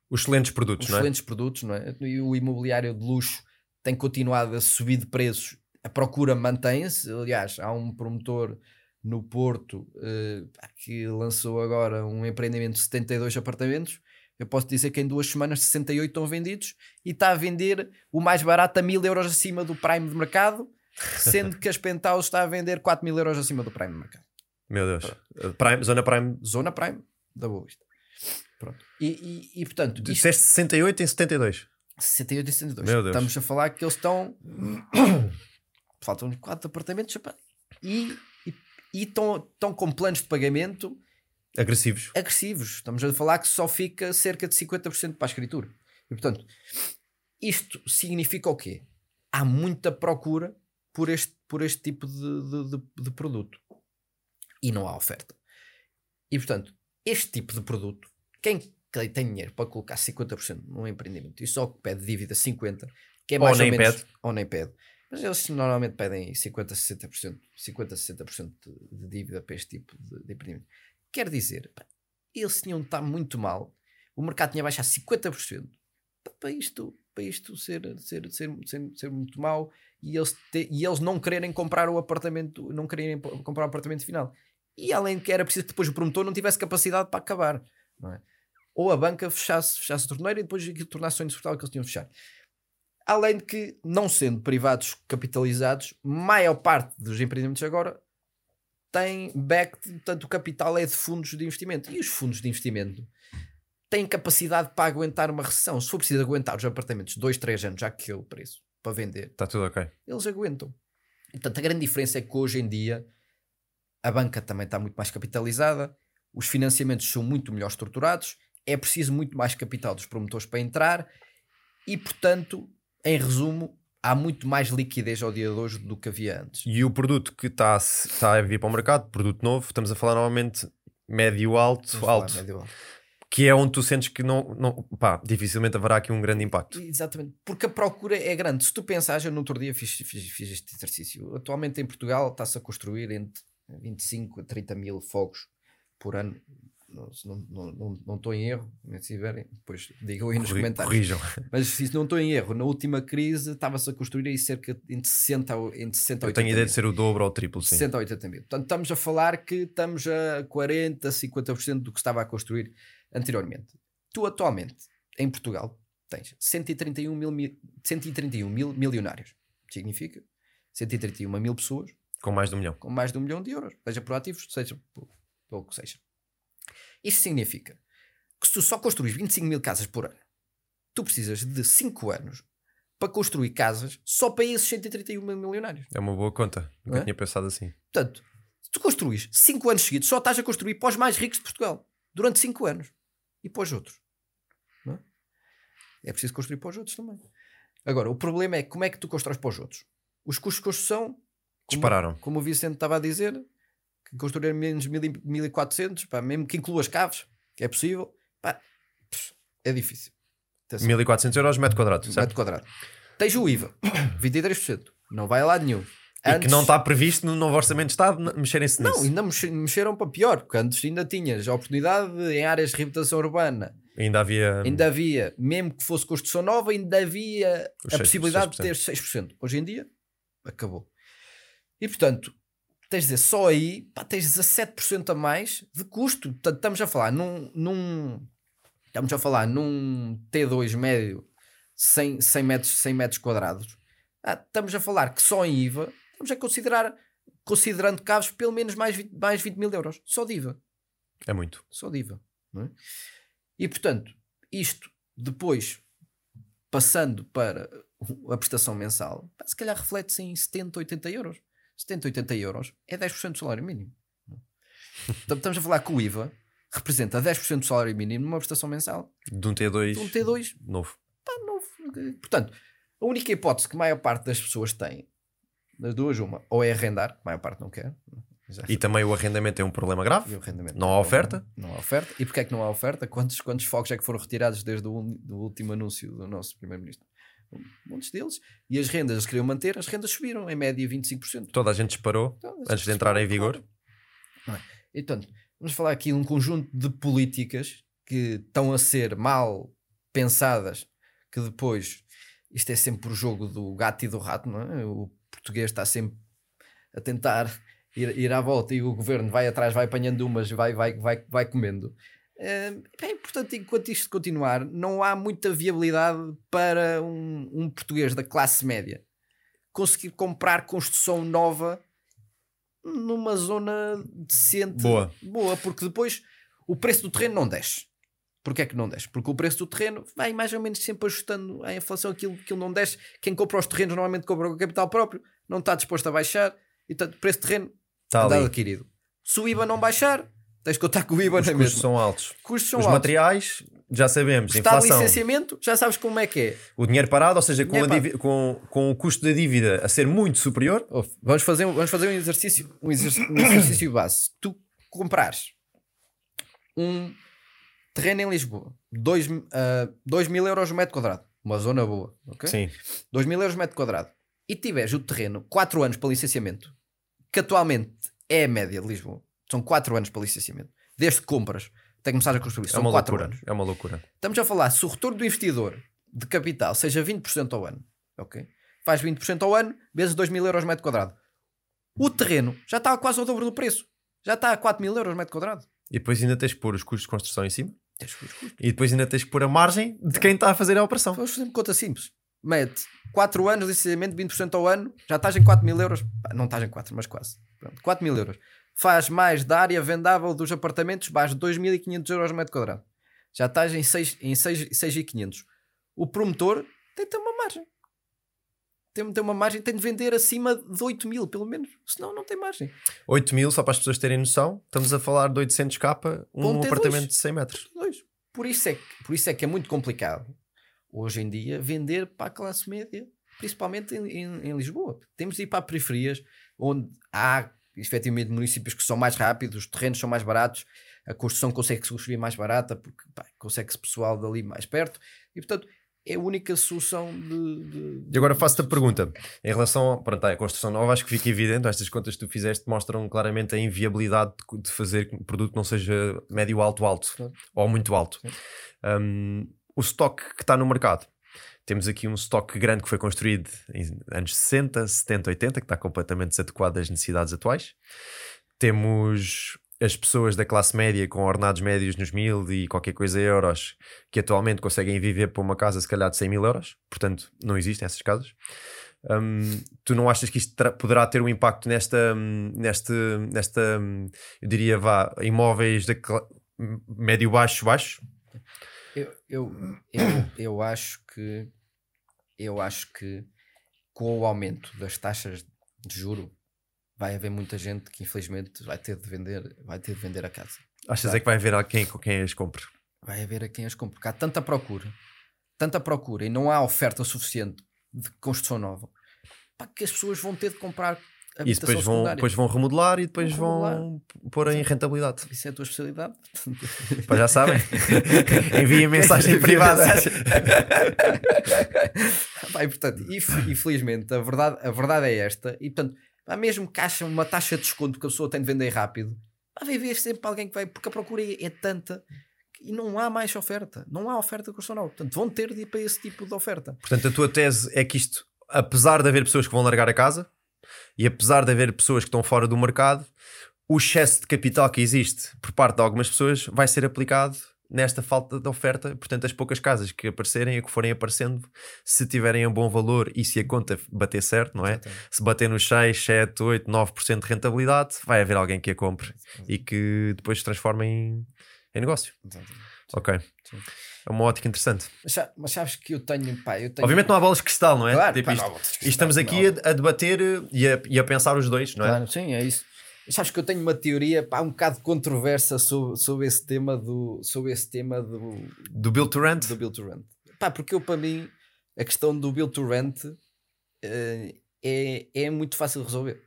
os excelentes produtos, os não é? excelentes produtos, não é? E o imobiliário de luxo tem continuado a subir de preços, a procura mantém-se. Aliás, há um promotor no Porto uh, que lançou agora um empreendimento de 72 apartamentos. Eu posso dizer que em duas semanas 68 estão vendidos e está a vender o mais barato a mil euros acima do Prime de mercado, sendo que as Penthouse está a vender 4 mil euros acima do Prime de mercado. Meu Deus. Prime, zona Prime. Zona Prime da Boa Vista. Pronto. E, e, e portanto. Disseste isto... 68 em 72. 68 em 72. Meu Deus. Estamos a falar que eles estão. Faltam 4 apartamentos e, e, estão, estão com planos de pagamento agressivos. agressivos. Estamos a falar que só fica cerca de 50% para a escritura. E portanto, isto significa o quê? Há muita procura por este, por este tipo de, de, de produto e não há oferta. E portanto, este tipo de produto quem tem dinheiro para colocar 50% num empreendimento e só pede dívida 50%, que é mais ou, ou nem menos, pede. ou nem pede. Mas eles normalmente pedem 50%, 60%, 50%, 60% de dívida para este tipo de, de empreendimento. Quer dizer, pá, eles tinham de estar muito mal, o mercado tinha baixado 50% para isto, para isto ser, ser, ser, ser, ser muito mal e eles, te, e eles não quererem comprar o apartamento, não quererem comprar o apartamento final. E além que era preciso que depois o promotor não tivesse capacidade para acabar. Não é? Ou a banca fechasse, fechasse a torneira e depois aquilo tornasse insuportável que eles tinham de fechar. Além de que, não sendo privados capitalizados, maior parte dos empreendimentos agora tem backed, portanto o capital é de fundos de investimento. E os fundos de investimento têm capacidade para aguentar uma recessão. Se for preciso aguentar os apartamentos 2, 3 anos, já que é o preço para vender, Está tudo ok. eles aguentam. Portanto, a grande diferença é que hoje em dia a banca também está muito mais capitalizada, os financiamentos são muito melhor estruturados, é preciso muito mais capital dos promotores para entrar e, portanto, em resumo, há muito mais liquidez ao dia de hoje do que havia antes. E o produto que está a, está a vir para o mercado, produto novo, estamos a falar normalmente médio alto, Vamos falar, alto, médio alto. que é onde tu sentes que não, não pá, dificilmente haverá aqui um grande impacto. Exatamente, porque a procura é grande. Se tu pensares, eu no outro dia fiz, fiz, fiz este exercício. Atualmente em Portugal está-se a construir entre 25 a 30 mil fogos por ano. Se não, não, não, não estou em erro, se tiverem, depois digam aí nos Corri- comentários. Corrijam. Mas se não estou em erro, na última crise estava-se a construir aí cerca de entre 60 a, entre 60 a Eu 80 tenho a ideia mil. de ser o dobro ou o triplo, sim. 60 a 80 mil. Portanto, estamos a falar que estamos a 40, 50% do que estava a construir anteriormente. Tu, atualmente, em Portugal, tens 131 mil, mi- 131 mil milionários. Significa 131 mil pessoas Com mais de um milhão. com mais de um milhão de euros, seja por ativos, seja por, pelo que seja. Isso significa que se tu só construís 25 mil casas por ano, tu precisas de 5 anos para construir casas só para esses 131 mil milionários. É uma boa conta. Nunca é? tinha pensado assim. Portanto, se tu construís 5 anos seguidos, só estás a construir para os mais ricos de Portugal. Durante 5 anos. E para os outros. Não é? É preciso construir para os outros também. Agora, o problema é como é que tu constróis para os outros. Os custos de construção... como- Dispararam. Como o Vicente estava a dizer, construir menos 1000 e 1400, pá, mesmo que inclua as caves, que é possível, pá, é difícil. Atenção, 1400 euros metro quadrado, certo? metro quadrado. Tens o IVA, 23%. Não vai a lado nenhum. E que não está previsto no novo orçamento de Estado mexerem-se Não, nisso. ainda mexe- mexeram para pior, porque antes ainda tinhas a oportunidade de, em áreas de reabilitação urbana, Ainda havia. ainda havia, mesmo que fosse construção nova, ainda havia Os a 6%, possibilidade de ter 6%. Hoje em dia, acabou. E portanto, tens de dizer, só aí pá, tens 17% a mais de custo. Portanto, estamos a falar num, num estamos a falar num T2 médio 100, 100, metros, 100 metros quadrados. Ah, estamos a falar que só em IVA estamos a considerar, considerando caves, pelo menos mais 20, mais 20 mil euros. Só de IVA. É muito. Só de IVA. é? E portanto, isto depois passando para a prestação mensal, se calhar reflete-se em 70, 80 euros. 70, 80 euros é 10% do salário mínimo. Então, estamos a falar que o IVA representa 10% do salário mínimo numa prestação mensal De um T2 de um T2 novo. pá, novo. Portanto, a única hipótese que a maior parte das pessoas tem, das duas, uma, ou é arrendar, a maior parte não quer, já E também o arrendamento é um problema grave. e o rendimento Não há oferta? Não há oferta. E porquê é que não há oferta? Quantos, quantos fogos é que foram retirados desde o do último anúncio do nosso Primeiro-Ministro? Muitos deles. E as rendas, eles queriam manter, as rendas subiram, em média 25%. Toda a gente disparou Então, antes de entrar em vigor. Não é? E, portanto, vamos falar aqui de um conjunto de políticas que estão a ser mal pensadas, que depois isto é sempre o jogo do gato e do rato, não é? O português está sempre a tentar ir, ir à volta e o governo vai atrás, vai apanhando umas, vai, vai, vai, vai comendo. É, bem, portanto, enquanto isto continuar, não há muita viabilidade para um, um português da classe média conseguir comprar construção nova numa zona decente, Boa. boa, porque depois o preço do terreno não desce. Porquê é que não desce? Porque o preço do terreno vai mais ou menos sempre ajustando a inflação, aquilo, aquilo não desce. Quem compra os terrenos normalmente compra com capital próprio, não está disposto a baixar, e portanto o preço de terreno Está adquirido. Se o IVA não baixar, tens de contar com o IVA Os na custos mesma. são altos. Custos são Os altos. materiais, já sabemos. Está Inflação. licenciamento, já sabes como é que é. O dinheiro parado, ou seja, com, Dinheiro a divi- com, com o custo da dívida a ser muito superior. Ouve, Vamos fazer, um- vamos fazer um exercício, um exercício, um exercício base. Tu comprares um terreno em Lisboa, 2 mil euros o metro quadrado, uma zona boa, ok? Sim. 2 mil euros o metro quadrado, e tiveres o terreno 4 anos para licenciamento, que atualmente é a média de Lisboa, são 4 anos para licenciamento, desde que compras até começar a construir, É são uma 4 loucura. anos. É uma loucura. Estamos a falar, se o retorno do investidor de capital seja 20% ao ano, ok? Faz 20% ao ano, vezes 2 mil euros metro quadrado. O terreno já está quase ao dobro do preço. Já está a 4 mil euros metro quadrado. E depois ainda tens que pôr os custos de construção em cima. Tens os custos. E depois ainda tens que pôr a margem de quem está a fazer a operação. Vamos fazer uma conta simples. Mete 4 anos de licenciamento, 20% ao ano, já estás em 4 mil euros. Não estás em 4, mas quase. Pronto, 4 mil euros. Faz mais da área vendável dos apartamentos, vais 2.500 euros metro quadrado. Já estás em 6 em 6.500. O promotor tem de ter uma margem. Tem de ter uma margem, tem de vender acima de 8 mil, pelo menos. Senão não tem margem. 8 mil, só para as pessoas terem noção, estamos a falar de 800k, um Vão ter apartamento dois. de 100 metros. Dois. Por isso, é que, por isso é que é muito complicado, hoje em dia, vender para a classe média, principalmente em, em- em Lisboa. Temos de ir para periferias, onde há efetivamente municípios que são mais rápidos, os terrenos são mais baratos, a construção consegue-se construir mais barata, porque consegue-se pessoal dali mais perto, e portanto é a única solução de. de- E agora faço-te a pergunta. Em relação pronto, à construção nova, acho que fica evidente, estas contas que tu fizeste mostram claramente a inviabilidade de, fazer um produto que não seja médio, alto, alto Claro. ou muito alto. Um, o estoque que está no mercado. Temos aqui um estoque grande que foi construído em anos 60, 70, 80, que está completamente desadequado às necessidades atuais. Temos as pessoas da classe média com ordenados médios nos mil e qualquer coisa euros que atualmente conseguem viver para uma casa se calhar de 100 mil euros. Portanto, não existem essas casas. Hum, tu não achas que isto poderá ter um impacto nesta, hum, neste, nesta, hum, eu diria, vá, imóveis de cla- médio baixo, baixo? Eu, eu, eu, eu acho que eu acho que com o aumento das taxas de juro vai haver muita gente que infelizmente vai ter de vender, vai ter de vender a casa. Achas é que vai haver alguém com quem as compre? Vai haver a quem as compre. Porque há tanta procura, tanta procura e não há oferta suficiente de construção nova pá, que as pessoas vão ter de comprar E depois vão, secundária. depois vão remodelar e depois Vão vão pôr em rentabilidade. Isso é a tua especialidade. Pá, já sabem? Enviem mensagem privada. E, portanto, inf- infelizmente, a verdade, a verdade é esta. E portanto, mesmo que achem uma taxa de desconto que a pessoa tem de vender rápido, vai haver sempre alguém que vai, porque a procura é, é tanta e não há mais oferta. Não há oferta nova. Portanto, vão ter de ir para esse tipo de oferta. Portanto, a tua tese é que isto, apesar de haver pessoas que vão largar a casa e apesar de haver pessoas que estão fora do mercado, o excesso de capital que existe por parte de algumas pessoas vai ser aplicado nesta falta de oferta. Portanto, as poucas casas que aparecerem e que forem aparecendo, se tiverem um bom valor e se a conta bater certo, não é? Se bater nos 6, 7, 8, 9% de rentabilidade, vai haver alguém que a compre e que depois se transforme em, em negócio. Ok. Sim. É uma ótica interessante. Mas, mas sabes que eu tenho, pá, eu tenho. Obviamente não há bolas de cristal, não é? Claro, Tipo pá, isto- não cristal, estamos aqui não. a, debater e a, e a pensar os dois, não é? Claro, sim, é isso. Sabes que eu tenho uma teoria pá, um bocado controversa sobre, sobre esse tema do sobre esse tema do, Do Build to Rent. do Build to Rent. Pá, porque eu, para mim, a questão do Build to Rent eh, é, é muito fácil de resolver.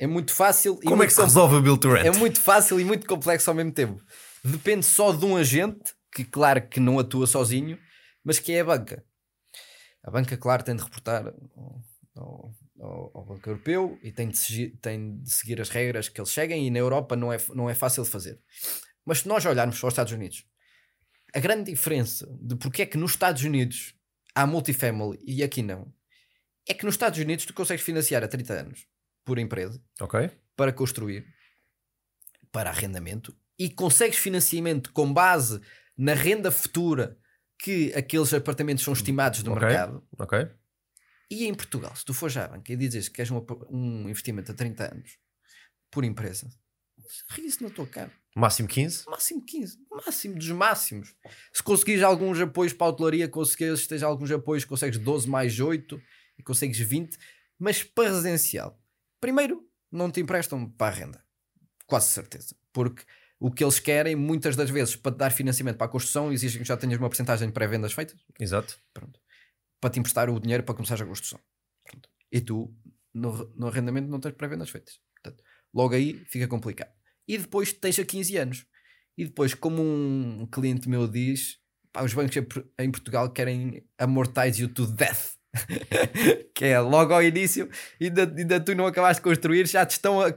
É muito fácil e Como é que se resolve o Build to Rent? é muito fácil e muito complexo ao mesmo tempo. Depende só de um agente, que claro que não atua sozinho, mas que é a banca. A banca, claro, tem de reportar ao, ao, ao- Banco Europeu e tem de, seguir, tem de seguir as regras que eles seguem e na Europa não é, não é fácil de fazer. Mas se nós olharmos para os Estados Unidos, a grande diferença de porque é que nos Estados Unidos há multifamily e aqui não, é que nos Estados Unidos tu consegues financiar a 30 anos por empresa Ok. para construir, para arrendamento, e consegues financiamento com base na renda futura que aqueles apartamentos são estimados no Ok. mercado. Ok. E em Portugal, se tu fores à banca e dizes que queres um, um investimento a 30 anos por empresa, ri-se na tua cara. Máximo 15. Máximo 15, máximo dos máximos. Se conseguires alguns apoios para a hotelaria, conseguires, tens alguns apoios, consegues 12 mais 8 e consegues 20, mas para residencial, primeiro, não te emprestam para a renda, quase certeza, porque o que eles querem, muitas das vezes, para te dar financiamento para a construção, exigem que já tenhas uma porcentagem de pré-vendas feitas Exato. pronto, para te emprestar o dinheiro para começar a construção. Pronto. E tu, no, no arrendamento, não tens pré-vendas feitas. Portanto, logo aí fica complicado. E depois tens a 15 anos. E depois, como um cliente meu diz, pá, os bancos em Portugal querem amortize you to death. que é logo ao início, ainda, ainda tu não acabaste de construir, já te estão a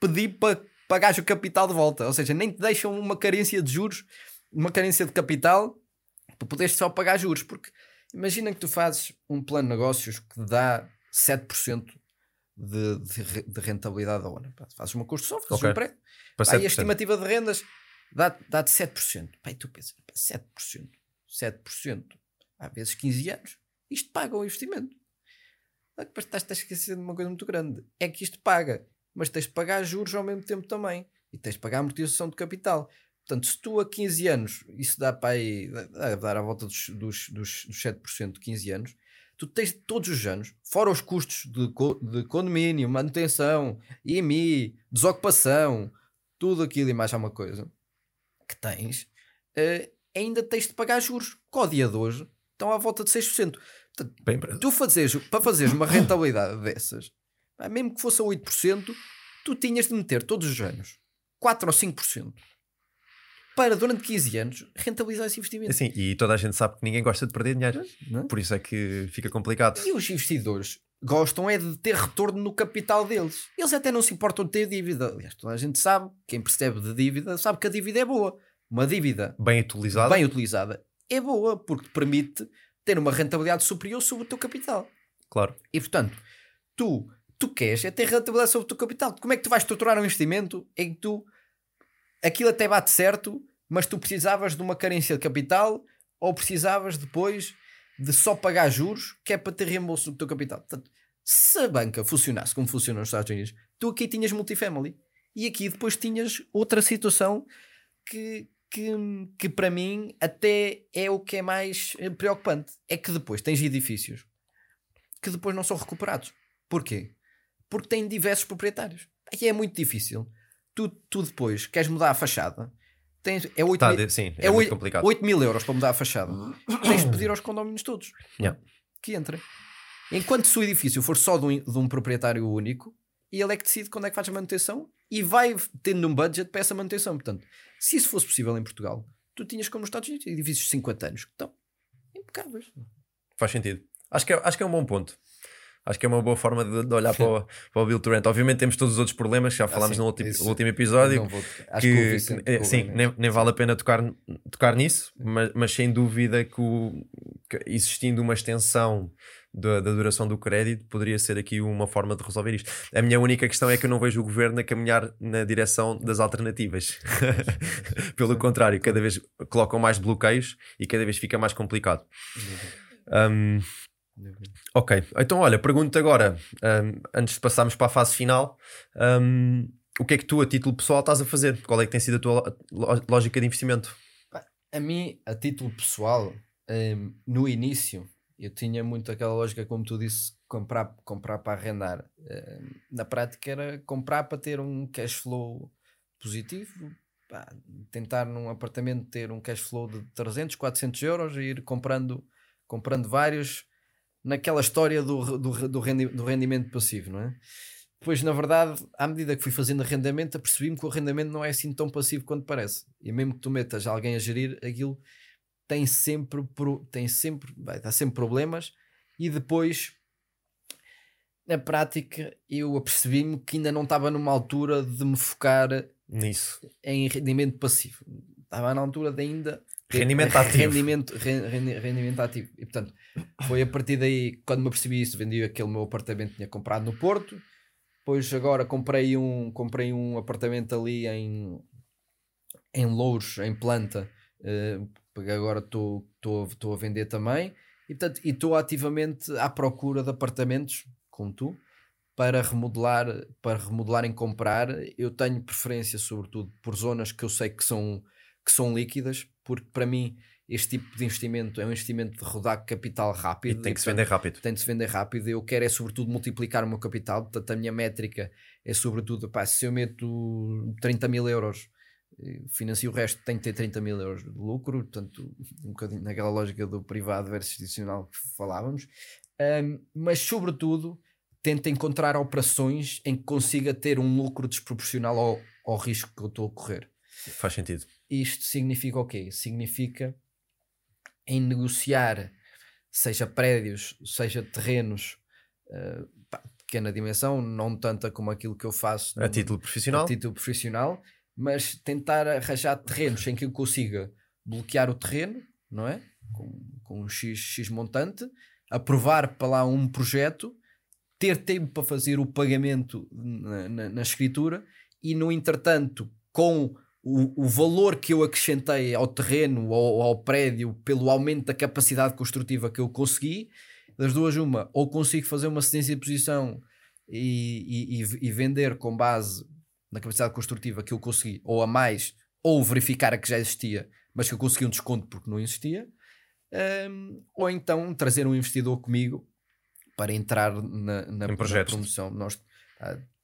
pedir para pagares o capital de volta. Ou seja, nem te deixam uma carência de juros, uma carência de capital para poderes só pagar juros. Porque imagina que tu fazes um plano de negócios que dá 7% de, de, de rentabilidade ao ano. Pá, Fazes uma construção, fazes Ok. um prédio. E a 7%. estimativa de rendas dá- dá-te 7%. Pá, e tu pensas, pá, 7%, 7%, há vezes 15 anos, isto paga o investimento. Depois estás a esquecer de uma coisa muito grande. É que isto paga mas tens de pagar juros ao mesmo tempo também. E tens de pagar amortização de capital. Portanto, se tu a 15 anos, isso dá para aí, deve dar à volta dos, dos, dos, dos 7% de 15 anos, tu tens todos os anos, fora os custos de, de condomínio, manutenção, IMI, desocupação, tudo aquilo e mais alguma coisa que tens, uh, ainda tens de pagar juros. Com o dia de hoje estão à volta de 6%. Portanto, Bem, tu fazeres, para fazeres uma rentabilidade dessas, mesmo que fosse a 8%, tu tinhas de meter todos os anos 4 ou 5% para durante 15 anos rentabilizar esse investimento. Sim, e toda a gente sabe que ninguém gosta de perder dinheiro. É? Por isso é que fica complicado. E os investidores gostam é de ter retorno no capital deles. Eles até não se importam de ter dívida. Aliás, toda a gente sabe, quem percebe de dívida sabe que a dívida é boa. Uma dívida bem utilizada, bem utilizada é boa porque te permite ter uma rentabilidade superior sobre o teu capital. Claro. E portanto, tu, tu queres é ter rentabilidade sobre o teu capital. Como é que tu vais estruturar um investimento em que tu aquilo até bate certo, mas tu precisavas de uma carência de capital ou precisavas depois de só pagar juros que é para ter reembolso do teu capital. Portanto, se a banca funcionasse como funciona nos Estados Unidos, tu aqui tinhas multifamily e aqui depois tinhas outra situação que, que, que para mim até é o que é mais preocupante. É que depois tens edifícios que depois não são recuperados. Porquê? Porque têm diversos proprietários. Aí é muito difícil. Tu, tu depois queres mudar a fachada. Tens, é 8 tá, mil, sim, é, é 8, complicado. 8 mil euros para mudar a fachada. tens de pedir aos condomínios todos yeah. que entrem. Enquanto se o edifício for só de um, de um proprietário único, ele é que decide quando é que faz a manutenção e vai tendo um budget para essa manutenção. Portanto, se isso fosse possível em Portugal, tu tinhas como nos Estados Unidos edifícios de 50 anos que estão impecáveis. Faz sentido. Acho que é, acho que é um bom ponto. Acho que é uma boa forma de, de olhar para o, para o Bill Turrent. Obviamente temos todos os outros problemas que já ah, falámos ah, no último, último episódio. Vou, que, que, que sim, nem, nem, vale a pena tocar, tocar nisso, mas, mas sem dúvida que, o, que existindo uma extensão da, da, duração do crédito poderia ser aqui uma forma de resolver isto. A minha única questão é que eu não vejo o governo a caminhar na direção das alternativas. Pelo contrário, cada vez colocam mais bloqueios e cada vez fica mais complicado. Um, ok, então olha, pergunto agora, um, antes de passarmos para a fase final, um, o que é que tu, a título pessoal, estás a fazer? Qual é que tem sido a tua lógica de investimento? A mim, a título pessoal, no início, eu tinha muito aquela lógica, como tu disse, comprar, comprar para arrendar. Uh, na prática era comprar para ter um cash flow positivo, pá, tentar num apartamento ter um cash flow de 300, 400 euros e ir comprando, comprando vários naquela história do, do, do, rendi, do rendimento passivo, não é? Depois, na verdade, à medida que fui fazendo arrendamento, apercebi-me que o arrendamento não é assim tão passivo quanto parece. E mesmo que tu metas alguém a gerir, aquilo tem sempre, tem sempre, vai dar sempre problemas e depois na prática eu apercebi-me que ainda não estava numa altura de me focar nisso em rendimento passivo. Estava na altura de ainda rendimento ativo. Rendimento, rendimento ativo. E portanto, foi a partir daí, quando me apercebi isso, vendi aquele meu apartamento que tinha comprado no Porto. Depois agora comprei um, comprei um apartamento ali em, em Louros, em planta, uh, porque agora estou a vender também e portanto estou ativamente à procura de apartamentos como tu para remodelar para remodelar em comprar eu tenho preferência sobretudo por zonas que eu sei que são que são líquidas porque para mim este tipo de investimento é um investimento de rodar capital rápido e tem que e, se vender rápido. tem de se vender rápido. Eu quero é sobretudo multiplicar o meu capital. Portanto a minha métrica é sobretudo pá, se eu meto 30 mil euros financia o resto, tem que ter 30 mil euros de lucro, portanto, um bocadinho naquela lógica do privado versus institucional que falávamos, um, mas sobretudo tenta encontrar operações em que consiga ter um lucro desproporcional ao, ao risco que eu estou a correr. Faz sentido. Isto significa o quê? Significa em negociar, seja prédios, seja terrenos, uh, pequena dimensão, não tanta como aquilo que eu faço a título profissional, a título profissional mas tentar arranjar terrenos em que eu consiga bloquear o terreno, não é? Com, com um X, X montante, aprovar para lá um projeto, ter tempo para fazer o pagamento na, na, na escritura e, no entretanto, com o, o, valor que eu acrescentei ao terreno ou ao, ao prédio pelo aumento da capacidade construtiva que eu consegui, das duas, uma, ou consigo fazer uma cedência de posição e, e, e vender com base na capacidade construtiva que eu consegui, ou a mais, ou verificar a que já existia, mas que eu consegui um desconto porque não existia, um, ou então trazer um investidor comigo para entrar na, na, na promoção. Nós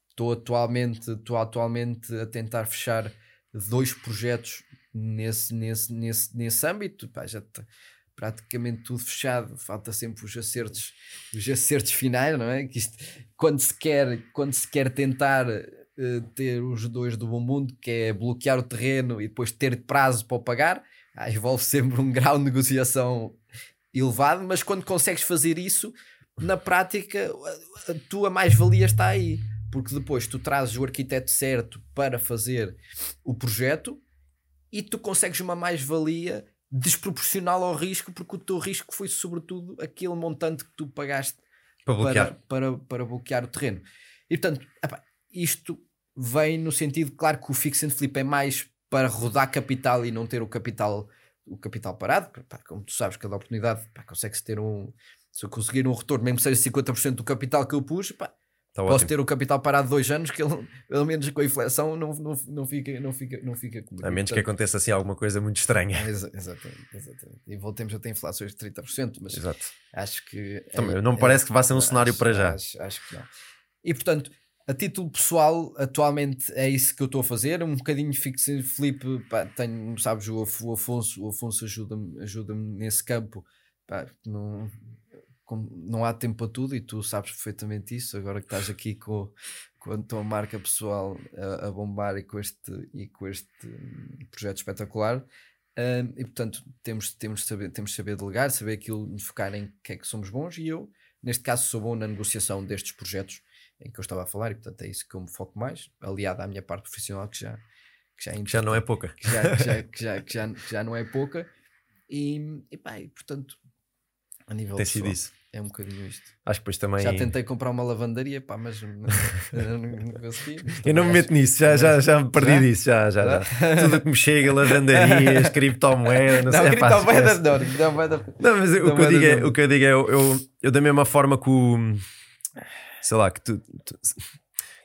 estou atualmente, estou atualmente a tentar fechar dois projetos nesse, nesse, nesse, nesse âmbito. Pá, já está praticamente tudo fechado, falta sempre os acertos, os acertos finais, não é? Que isto, quando se quer, quando se quer tentar uh, ter os dois do bom mundo, que é bloquear o terreno e depois ter prazo para o pagar, envolve sempre um grau de negociação elevado, mas quando consegues fazer isso, na prática, a tua mais-valia está aí. Porque depois tu trazes o arquiteto certo para fazer o projeto e tu consegues uma mais-valia desproporcional ao risco, porque o teu risco foi sobretudo aquele montante que tu pagaste para bloquear, para, para, para bloquear o terreno. E portanto, isto vem no sentido, claro que o fix and flip é mais para rodar capital e não ter o capital o capital parado, pá, como tu sabes, cada oportunidade consegue-se ter um. Se eu conseguir um retorno, mesmo que seja 50% do capital que eu pus, pá, Tá Posso ótimo. ter o capital parado dois anos, que ele, pelo menos com a inflação, não, não, não, fica, não, fica, não fica comigo. A menos Portanto, que aconteça assim alguma coisa muito estranha. Exa exatamente, exatamente. E voltemos a ter inflações de 30%, mas Exato. acho que. Também, é, não me parece é, que vá ser um cenário para já. Acho, acho que não. E portanto, a título pessoal, atualmente é isso que eu estou a fazer. Um bocadinho fixo flip, pá, tenho, sabes, o, o Afonso, o Afonso ajuda-me ajuda nesse campo. Pá, não, não há tempo para tudo e tu sabes perfeitamente isso. Agora que estás aqui com, com a tua marca pessoal a, a bombar e com este, e com este projeto espetacular. Um, e portanto temos, temos, de saber, temos de saber delegar, saber aquilo, focar em que é que somos bons. E eu, neste caso, sou bom na negociação destes projetos em que eu estava a falar, e portanto é isso que eu me foco mais, aliado à minha parte profissional, que já, que já, é já não é pouca. Que já, que já, que já, que já, que já não é pouca. E, e pá, e, portanto, a nível Tem sido isso. É um bocadinho isto. Acho que depois também. Já tentei comprar uma lavandaria, pá, mas não, não consegui. Eu não me meto nisso, já, já, já me perdi já? disso, já, já, já. Tudo que me chega, lavandarias, criptomoedas, não, não sei. Criptomoedas não, criptomoedas não. mas o que eu digo é, o que eu digo é, eu, eu, eu da mesma forma que o. Sei lá, que tu, tu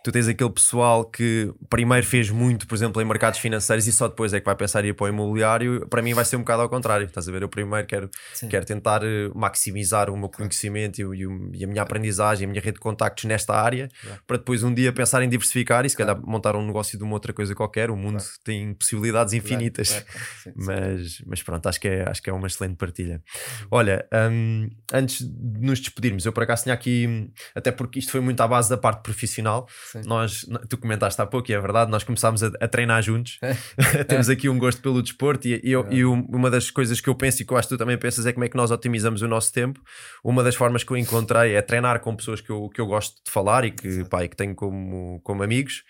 tu tens aquele pessoal que primeiro fez muito, por exemplo, em mercados financeiros e só depois é que vai pensar em ir para o imobiliário. Para mim vai ser um bocado ao contrário. Estás a ver? Eu primeiro quero, quero tentar eh, maximizar o meu conhecimento e, e, a minha aprendizagem, a minha rede de contactos nesta área, claro. para depois um dia pensar em diversificar e se calhar montar um negócio de uma outra coisa qualquer. O mundo claro. tem possibilidades infinitas. Claro. Sim, mas, mas pronto, acho que, é, acho que é uma excelente partilha. Olha, um, antes de nos despedirmos, eu por acaso tinha aqui, até porque isto foi muito à base da parte profissional. Sim Sim. Nós, tu comentaste há pouco, e é verdade, nós começámos a, a treinar juntos. Temos aqui um gosto pelo desporto, e, e, eu, e, uma das coisas que eu penso e que eu acho que tu também pensas é como é que nós otimizamos o nosso tempo. Uma das formas que eu encontrei é treinar com pessoas que eu, que eu gosto de falar e que, pá, e que tenho como, como amigos.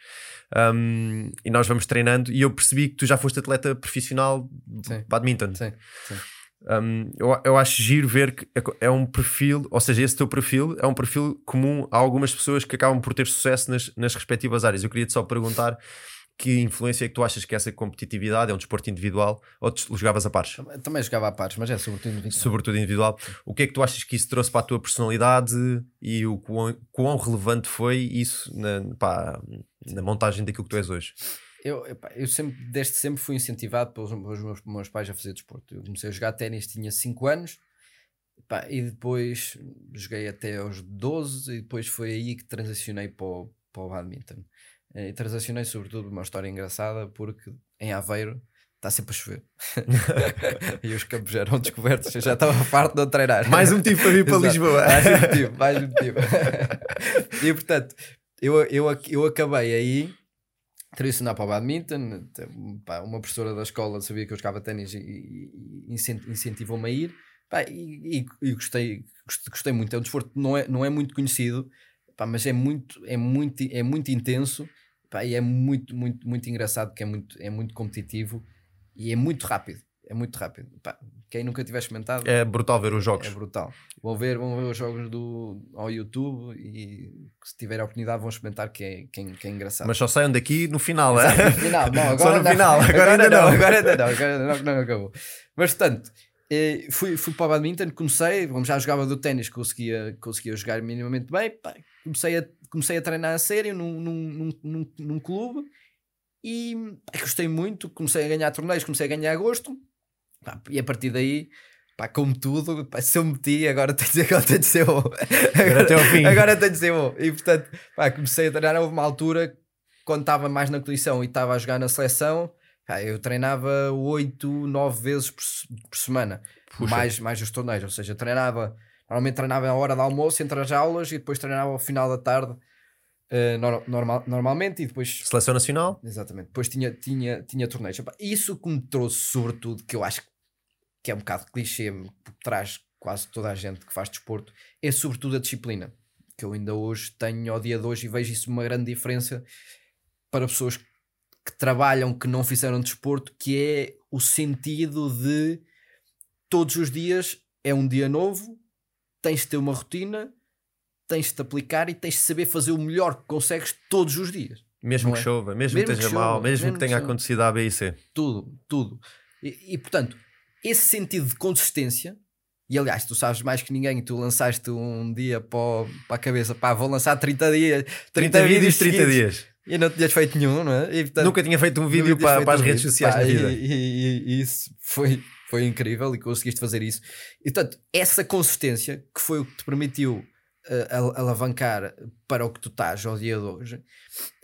Um, e nós vamos treinando, e eu percebi que tu já foste atleta profissional de badminton. Sim, sim. Um, eu, eu acho giro ver que é, é um perfil, ou seja, esse teu perfil é um perfil comum a algumas pessoas que acabam por ter sucesso nas, nas respectivas áreas. Eu queria-te só perguntar que influência é que tu achas que essa competitividade é um desporto individual ou te jogavas a pares? Também jogava a pares, mas é sobretudo individual. Sobretudo individual. O que é que tu achas que isso trouxe para a tua personalidade e o quão, quão relevante foi isso na, pá, na montagem daquilo que tu és hoje? Eu, eu sempre, desde sempre fui incentivado pelos, meus, meus, pais a fazer desporto. Eu comecei a jogar ténis, tinha 5 anos, e depois joguei até aos 12, e depois foi aí que transacionei para o, para o badminton. E transacionei, sobretudo, uma história engraçada, porque em Aveiro está sempre a chover. e os campos já eram descobertos, eu já estava farto de treinar. Mais um tipo para vir para Lisboa. mais um motivo, mais um motivo. e portanto, eu, eu, eu acabei aí transicionar para o badminton. Uma professora da escola sabia que eu jogava ténis e, incentivou-me a ir. Pá, e, e, e, gostei, gostei muito. É um desporto que não é, não é muito conhecido, pá, mas é muito, é muito, é muito intenso pá, e é muito, muito, muito engraçado, que é muito, é muito competitivo e é muito rápido. É muito rápido. Pá, quem nunca tiver experimentado. É brutal ver os jogos. É brutal. Vão ver, vão ver os jogos do, ao YouTube e se tiver a oportunidade vão experimentar que é, que é, que é engraçado. Mas só saiam daqui no final, é? No final, não, agora só no não, final, agora, agora ainda não, não. Agora ainda não, agora não, não acabou. Mas portanto, eh, fui, fui para o badminton, comecei, como já jogava do ténis, conseguia, conseguia jogar minimamente bem, pá, comecei a, comecei a treinar a sério num, num, num, num, num clube e pá, gostei muito. Comecei a ganhar torneios, comecei a ganhar gosto. Pá, e a partir daí, pá, como tudo, pá, se eu meti, agora tem de ser, agora tem de ser bom. Agora até ao fim. Agora tem de ser bom. E portanto, pá, comecei a treinar. Houve uma altura, quando estava mais na condição e estava a jogar na seleção, pá, eu treinava 8, 9 vezes por, por semana. Puxa. Mais, mais os torneios. Ou seja, treinava, normalmente treinava à hora do almoço, entre as aulas, e depois treinava ao final da tarde. Eh, nor- normal, normalmente, e depois Seleção Nacional? Exatamente. Depois tinha, tinha, tinha torneios. Isso que me trouxe, sobretudo, que eu acho que é um bocado clichê, porque traz quase toda a gente que faz desporto, é sobretudo a disciplina. Que eu ainda hoje tenho ao dia de hoje e vejo isso uma grande diferença para pessoas que trabalham, que não fizeram desporto, que é o sentido de todos os dias é um dia novo, tens de ter uma rotina, tens de aplicar e tens de saber fazer o melhor que consegues todos os dias Mesmo que é? chova, mesmo, Mesmo que que esteja chova, mal, mesmo, mesmo que que tenha chova. acontecido a A, B e C. tudo, tudo. E, e, portanto, esse sentido de consistência, e aliás, tu sabes mais que ninguém, tu lançaste um dia para, para a cabeça, pá, vou lançar 30 dias, 30, 30 vídeos, 30 seguidos, dias. E não tinhas feito nenhum, não é? E, portanto, Nunca tinha feito um vídeo para, para as um redes vídeo. sociais Pá, na e, vida. e- e isso foi, foi incrível e conseguiste fazer isso. E portanto, essa consistência que foi o que te permitiu eh, al- alavancar para o que tu estás ao dia de hoje,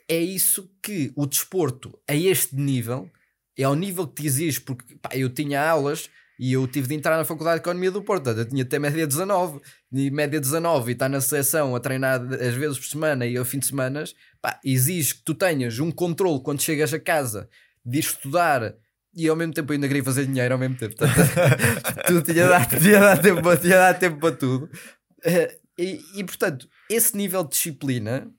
é isso que o desporto a este nível é ao nível que te exige, porque pá, eu tinha aulas e eu tive de entrar na Faculdade de Economia do Porto, eu tinha até média 19, e média 19 e estar na seleção a treinar às vezes por semana e ao fim de semanas, pá, exige que tu tenhas um controle quando chegas a casa de estudar e ao mesmo tempo eu ainda queria fazer dinheiro ao mesmo tempo. Portanto, tu tinha dado, tempo, tempo para tudo. E, e, portanto, esse nível de disciplina,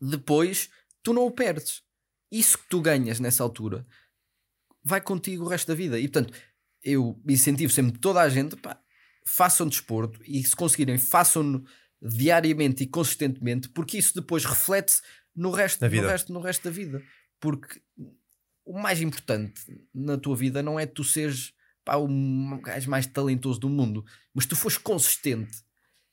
depois tu não o perdes. Isso que tu ganhas nessa altura vai contigo o resto da vida. E portanto, eu incentivo sempre toda a gente, pá, façam desporto e se conseguirem, façam-no diariamente e consistentemente, porque isso depois reflete-se no resto, no, vida. resto, no resto da vida. Porque o mais importante na tua vida não é tu seres pá, o gajo mais talentoso do mundo, mas tu fores consistente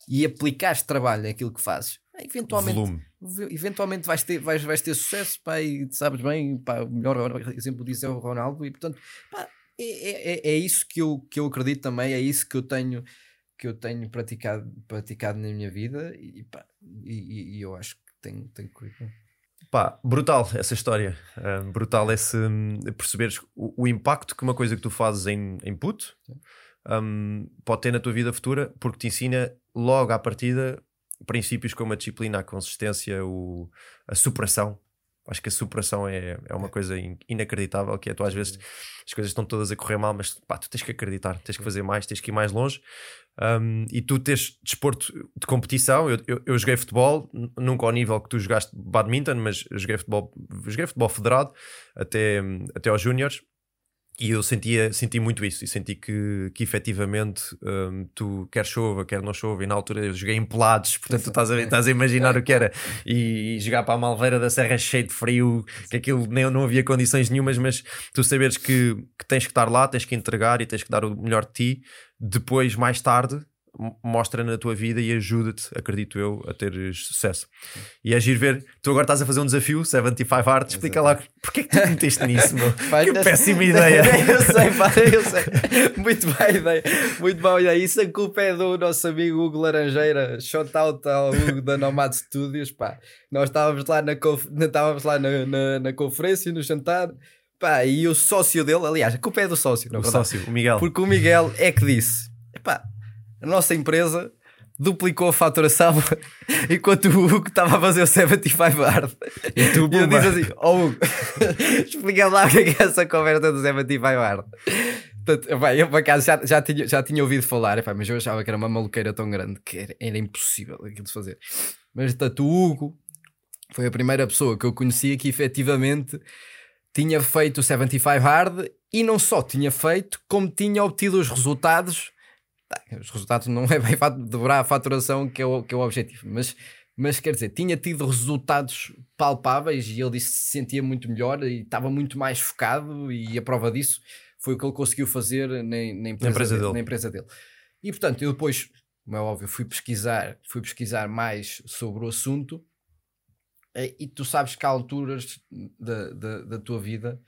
e aplicares trabalho naquilo que fazes, eventualmente, Volume. eventualmente vais, ter, vais, vais ter sucesso pá, e sabes bem, pá, o melhor exemplo disso é o Ronaldo e portanto pá, é, é, é isso que eu, que eu acredito também, é isso que eu tenho que eu tenho praticado, praticado na minha vida e, pá, e, e- eu acho que tenho, tenho que Pá, brutal essa história. Ah, brutal esse hum, perceberes o, o impacto que uma coisa que tu fazes em, em puto hum, pode ter na tua vida futura, porque te ensina logo à partida princípios como a disciplina, a consistência, o, a superação. Acho que a superação é, é uma coisa in- inacreditável, que é tu às vezes as coisas estão todas a correr mal, mas pá, tu tens que acreditar, tens que fazer mais, tens que ir mais longe. Um, e tu tens desporto de competição, eu, eu, eu joguei futebol, nunca ao nível que tu jogaste badminton, mas joguei futebol, joguei futebol federado até, até aos júniores. E eu sentia, senti muito isso, e senti que, que efetivamente um, tu quer chova, quer não chova, e na altura eu joguei em pelados, portanto tu estás a, estás a imaginar o que era, e, e jogar para a Malveira da Serra cheio de frio, que aquilo nem, não havia condições nenhumas, mas tu saberes que, que tens que estar lá, tens que entregar e tens que dar o melhor de ti, depois, mais tarde, mostra na tua vida e ajuda-te, acredito eu, a teres sucesso. E é giro ver, tu agora estás a fazer um desafio, 75 Hard, explica lá porque é que tu te meteste nisso, meu? Pá, Que péssima ideia. eu sei, pá, eu sei. Muito boa ideia. Muito boa ideia. Isso a culpa é do nosso amigo Hugo Laranjeira. Shout out ao Hugo da Nomad Studios. Pá. Nós estávamos lá na, conf... estávamos lá na, na, na conferência, no jantar. Pá, e o sócio dele, aliás, a culpa é do sócio, na O verdade. sócio, o Miguel. Porque o Miguel é que disse: epá, a nossa empresa duplicou a faturação enquanto o Hugo estava a fazer o 75 hard. E tu, E eu disse assim: Ó Hugo, explica lá o que é, é essa conversa do 75 hard. Portanto, epá, eu por acaso já, já, tinha, já tinha ouvido falar, epá, mas eu achava que era uma maluqueira tão grande que era, era impossível aquilo de fazer. Mas portanto, o Hugo foi a primeira pessoa que eu conhecia que efetivamente tinha feito o 75 Hard e não só tinha feito, como tinha obtido os resultados. Tá, Os resultados não é bem dobrar a faturação que é o, que é o objetivo, mas, mas quer dizer, tinha tido resultados palpáveis e ele disse que se sentia muito melhor e estava muito mais focado. E a prova disso foi o que ele conseguiu fazer na, na empresa, empresa dele, dele. na empresa dele. E portanto, eu depois, como é óbvio, fui pesquisar, fui pesquisar mais sobre o assunto é- e tu sabes que há alturas da, da, da tua vida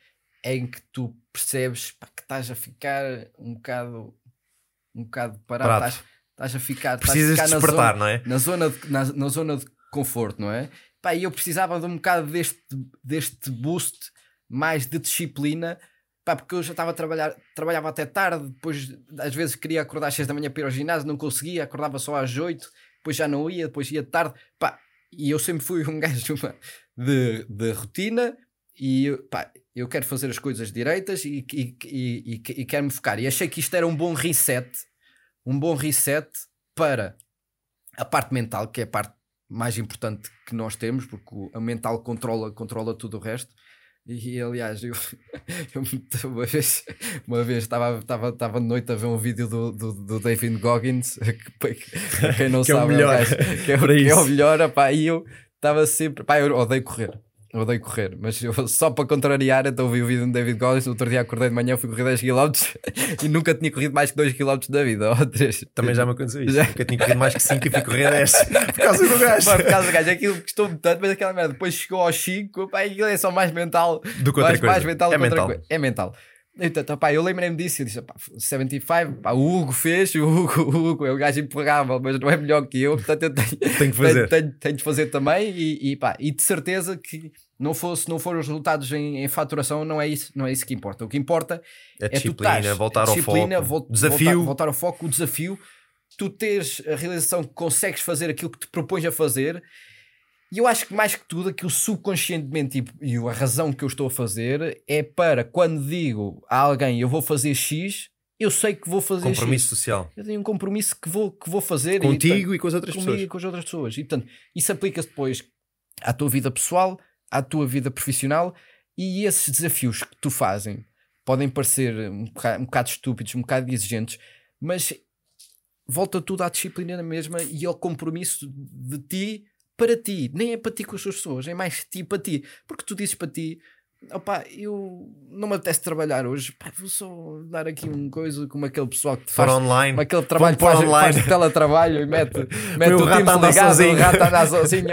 em que tu percebes pá, que estás a ficar um bocado um bocado parado, estás, estás a ficar, estás a Precisas ficar na despertar, zona- não é? na zona de, na, na zona de conforto, não é? Pá, e eu precisava de um bocado deste, deste boost mais de disciplina, pá, porque eu já estava a trabalhar, trabalhava até tarde, depois às vezes queria acordar às 6 da manhã para ir ao ginásio, não conseguia, acordava só às 8, depois já não ia, depois ia tarde, pá, e eu sempre fui um gajo de, de rotina e pá, eu quero fazer as coisas direitas e, e, e, e, e quero me focar. E achei que isto era um bom reset, um bom reset para a parte mental, que é a parte mais importante que nós temos, porque o- a mental controla, controla tudo o resto. E aliás, eu, eu uma vez, uma vez estava, estava, estava de noite a ver um vídeo do, do, do David Goggins, que, para quem não Que é o sabe, melhor que é, que é o melhor, opá, e eu estava sempre, pá, eu odeio correr. Eu odeio correr, mas eu, só para contrariar, então vi o vídeo do David Goggins. No outro dia acordei de manhã, fui correr 10 km e nunca tinha corrido mais que 2 km da vida, ou 3. Também já me aconteceu isso. Já. Nunca tinha corrido mais que 5 e fui correr 10 por causa do gajo. Por causa do gajo, aquilo gostou-me tanto, mas aquela merda depois chegou aos 5, pá, aquilo é só mais mental Do que outra mais, coisa. mais mental é mental. coisa. É mental. Então, pá, eu lembrei-me disso. Eu disse, pá, 75, pá, o Hugo fez, o Hugo, o Hugo é o gajo impagável, mas não é melhor que eu, portanto eu tenho, Tenho que fazer. tenho, tenho, tenho de fazer também. E, e, pá, e de certeza que não fosse, não foram os resultados em, em faturação, não é, isso, não é isso que importa. O que importa É é tu disciplina, estás- voltar ao disciplina, foco. vol- desafio. Voltar, voltar ao foco, o desafio, tu teres a realização que consegues fazer aquilo que te propões a fazer. E eu acho que mais que tudo, aquilo subconscientemente e, e a razão que eu estou a fazer é para quando digo a alguém eu vou fazer X, eu sei que vou fazer Compromisso X. social. Eu tenho um compromisso que vou, que vou fazer e, Contigo e com as outras comigo e pessoas. com as outras pessoas. E portanto, isso aplica-se depois à tua vida pessoal, à tua vida profissional e esses desafios que tu fazem podem parecer um bocado, um bocado estúpidos, um bocado exigentes, mas volta tudo à disciplina na mesma e ao compromisso de ti para ti. Nem é para ti com as tuas pessoas, é mais ti para ti. Porque tu dizes para ti. Opá, eu não me apetece trabalhar hoje, pá, vou só dar aqui uma coisa como aquele pessoal que faz online. aquele trabalho que faz, online. faz teletrabalho e mete, mete o o, rato andar ligado, sozinho. o rato andar sozinho.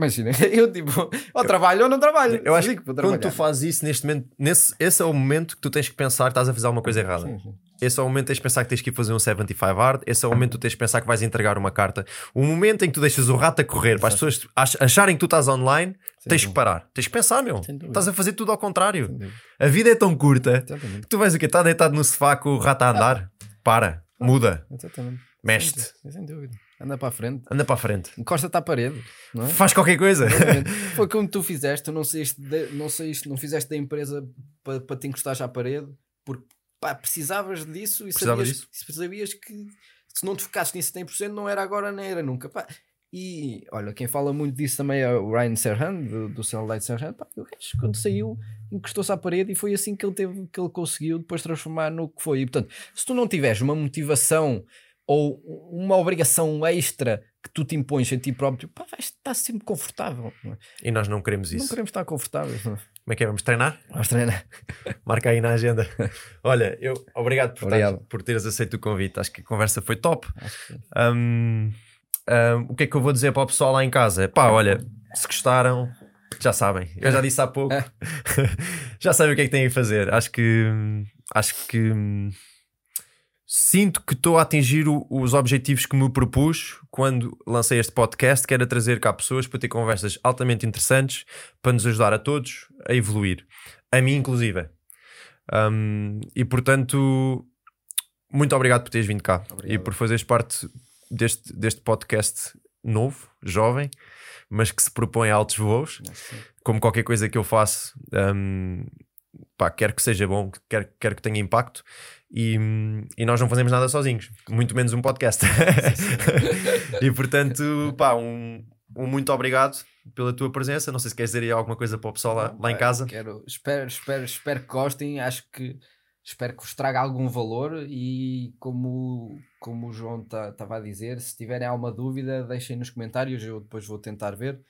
Imagina, eu tipo, ou trabalho ou não trabalho. Eu acho que quando tu fazes isso neste momento, nesse, esse é o momento que tu tens que pensar que estás a fazer alguma coisa errada. Sim, sim. Esse é o momento que tens de pensar que tens que ir fazer um 75 hard. Esse é o momento que tu tens de pensar que vais entregar uma carta. O momento em que tu deixas o rato a correr para as pessoas ach- acharem que tu estás online, tens que parar. Tens que pensar, meu. Estás a fazer tudo ao contrário. A vida é tão curta que tu vais o quê? Estás deitado no sofá com o rato a andar? Para, muda, Exatamente. mexe-te, sem dúvida. Anda para a frente. anda para a frente. Encosta-te à parede. Não é? Faz qualquer coisa. Exatamente. Foi como tu fizeste, tu não saíste, de- não saíste, não fizeste da empresa para, para te encostares à parede, porque pá, precisavas disso e Precisava sabias, disso. sabias que se não te focasses nisso 100% não era agora nem era nunca. Pá. E olha, quem fala muito disso também é o Ryan Serhan, do, do Cellulite Serhan. Pá, o gajo, quando saiu, encostou-se à parede e foi assim que ele teve, que ele conseguiu depois transformar no que foi. E portanto, se tu não tiveres uma motivação ou uma obrigação extra que tu te impões em ti próprio, pá, vais estar sempre confortável. não é? E nós não queremos Não isso. queremos estar confortáveis. Não. é? Como é que é? Vamos treinar? Vamos treinar. Marca aí na agenda. Olha, eu obrigado por, Obrigado. por teres aceito o convite. Acho que a conversa foi top. Hum, hum, o que é que eu vou dizer para o pessoal lá em casa? Pá, olha, se gostaram, já sabem. Eu já disse há pouco. já sabem o que é que têm a fazer. Acho que acho que hum, sinto que estou a atingir o- os objetivos que me propus quando lancei este podcast, que era trazer cá pessoas para ter conversas altamente interessantes para nos ajudar a todos a evoluir, a mim inclusive. Hum, e portanto, muito obrigado por teres vindo cá e Obrigado. por fazeres parte deste, deste podcast novo, jovem, mas que se propõe a altos voos como qualquer coisa que eu faço, hum, pá, quero que seja bom, quero, quero que tenha impacto e, e nós não fazemos nada sozinhos, muito menos um podcast. e portanto, pá, um, um muito obrigado pela tua presença. Não sei se queres dizer aí alguma coisa para o pessoal lá, lá em casa. Quero, espero, espero, espero que gostem. Acho que espero que vos traga algum valor e como, como o João estava a dizer, se tiverem alguma dúvida, deixem nos comentários, eu depois vou tentar ver.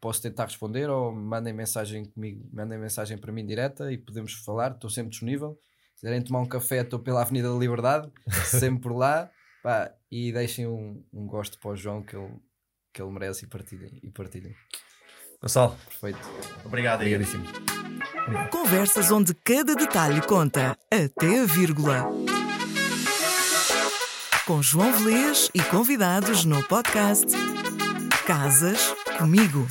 Posso tentar responder ou mandem mensagem comigo, mandem mensagem para mim direta e podemos falar, estou sempre disponível. Se quiserem tomar um café, estou pela Avenida da Liberdade, sempre por lá. Pá, e deixem um, um gosto para o João que ele, que ele merece e partilhem. E partilhem. Gonçalo. Perfeito. Obrigado, Obrigadíssimo. Obrigado. Conversas onde cada detalhe conta, até a vírgula. Com João Velês e convidados no podcast Casas Comigo.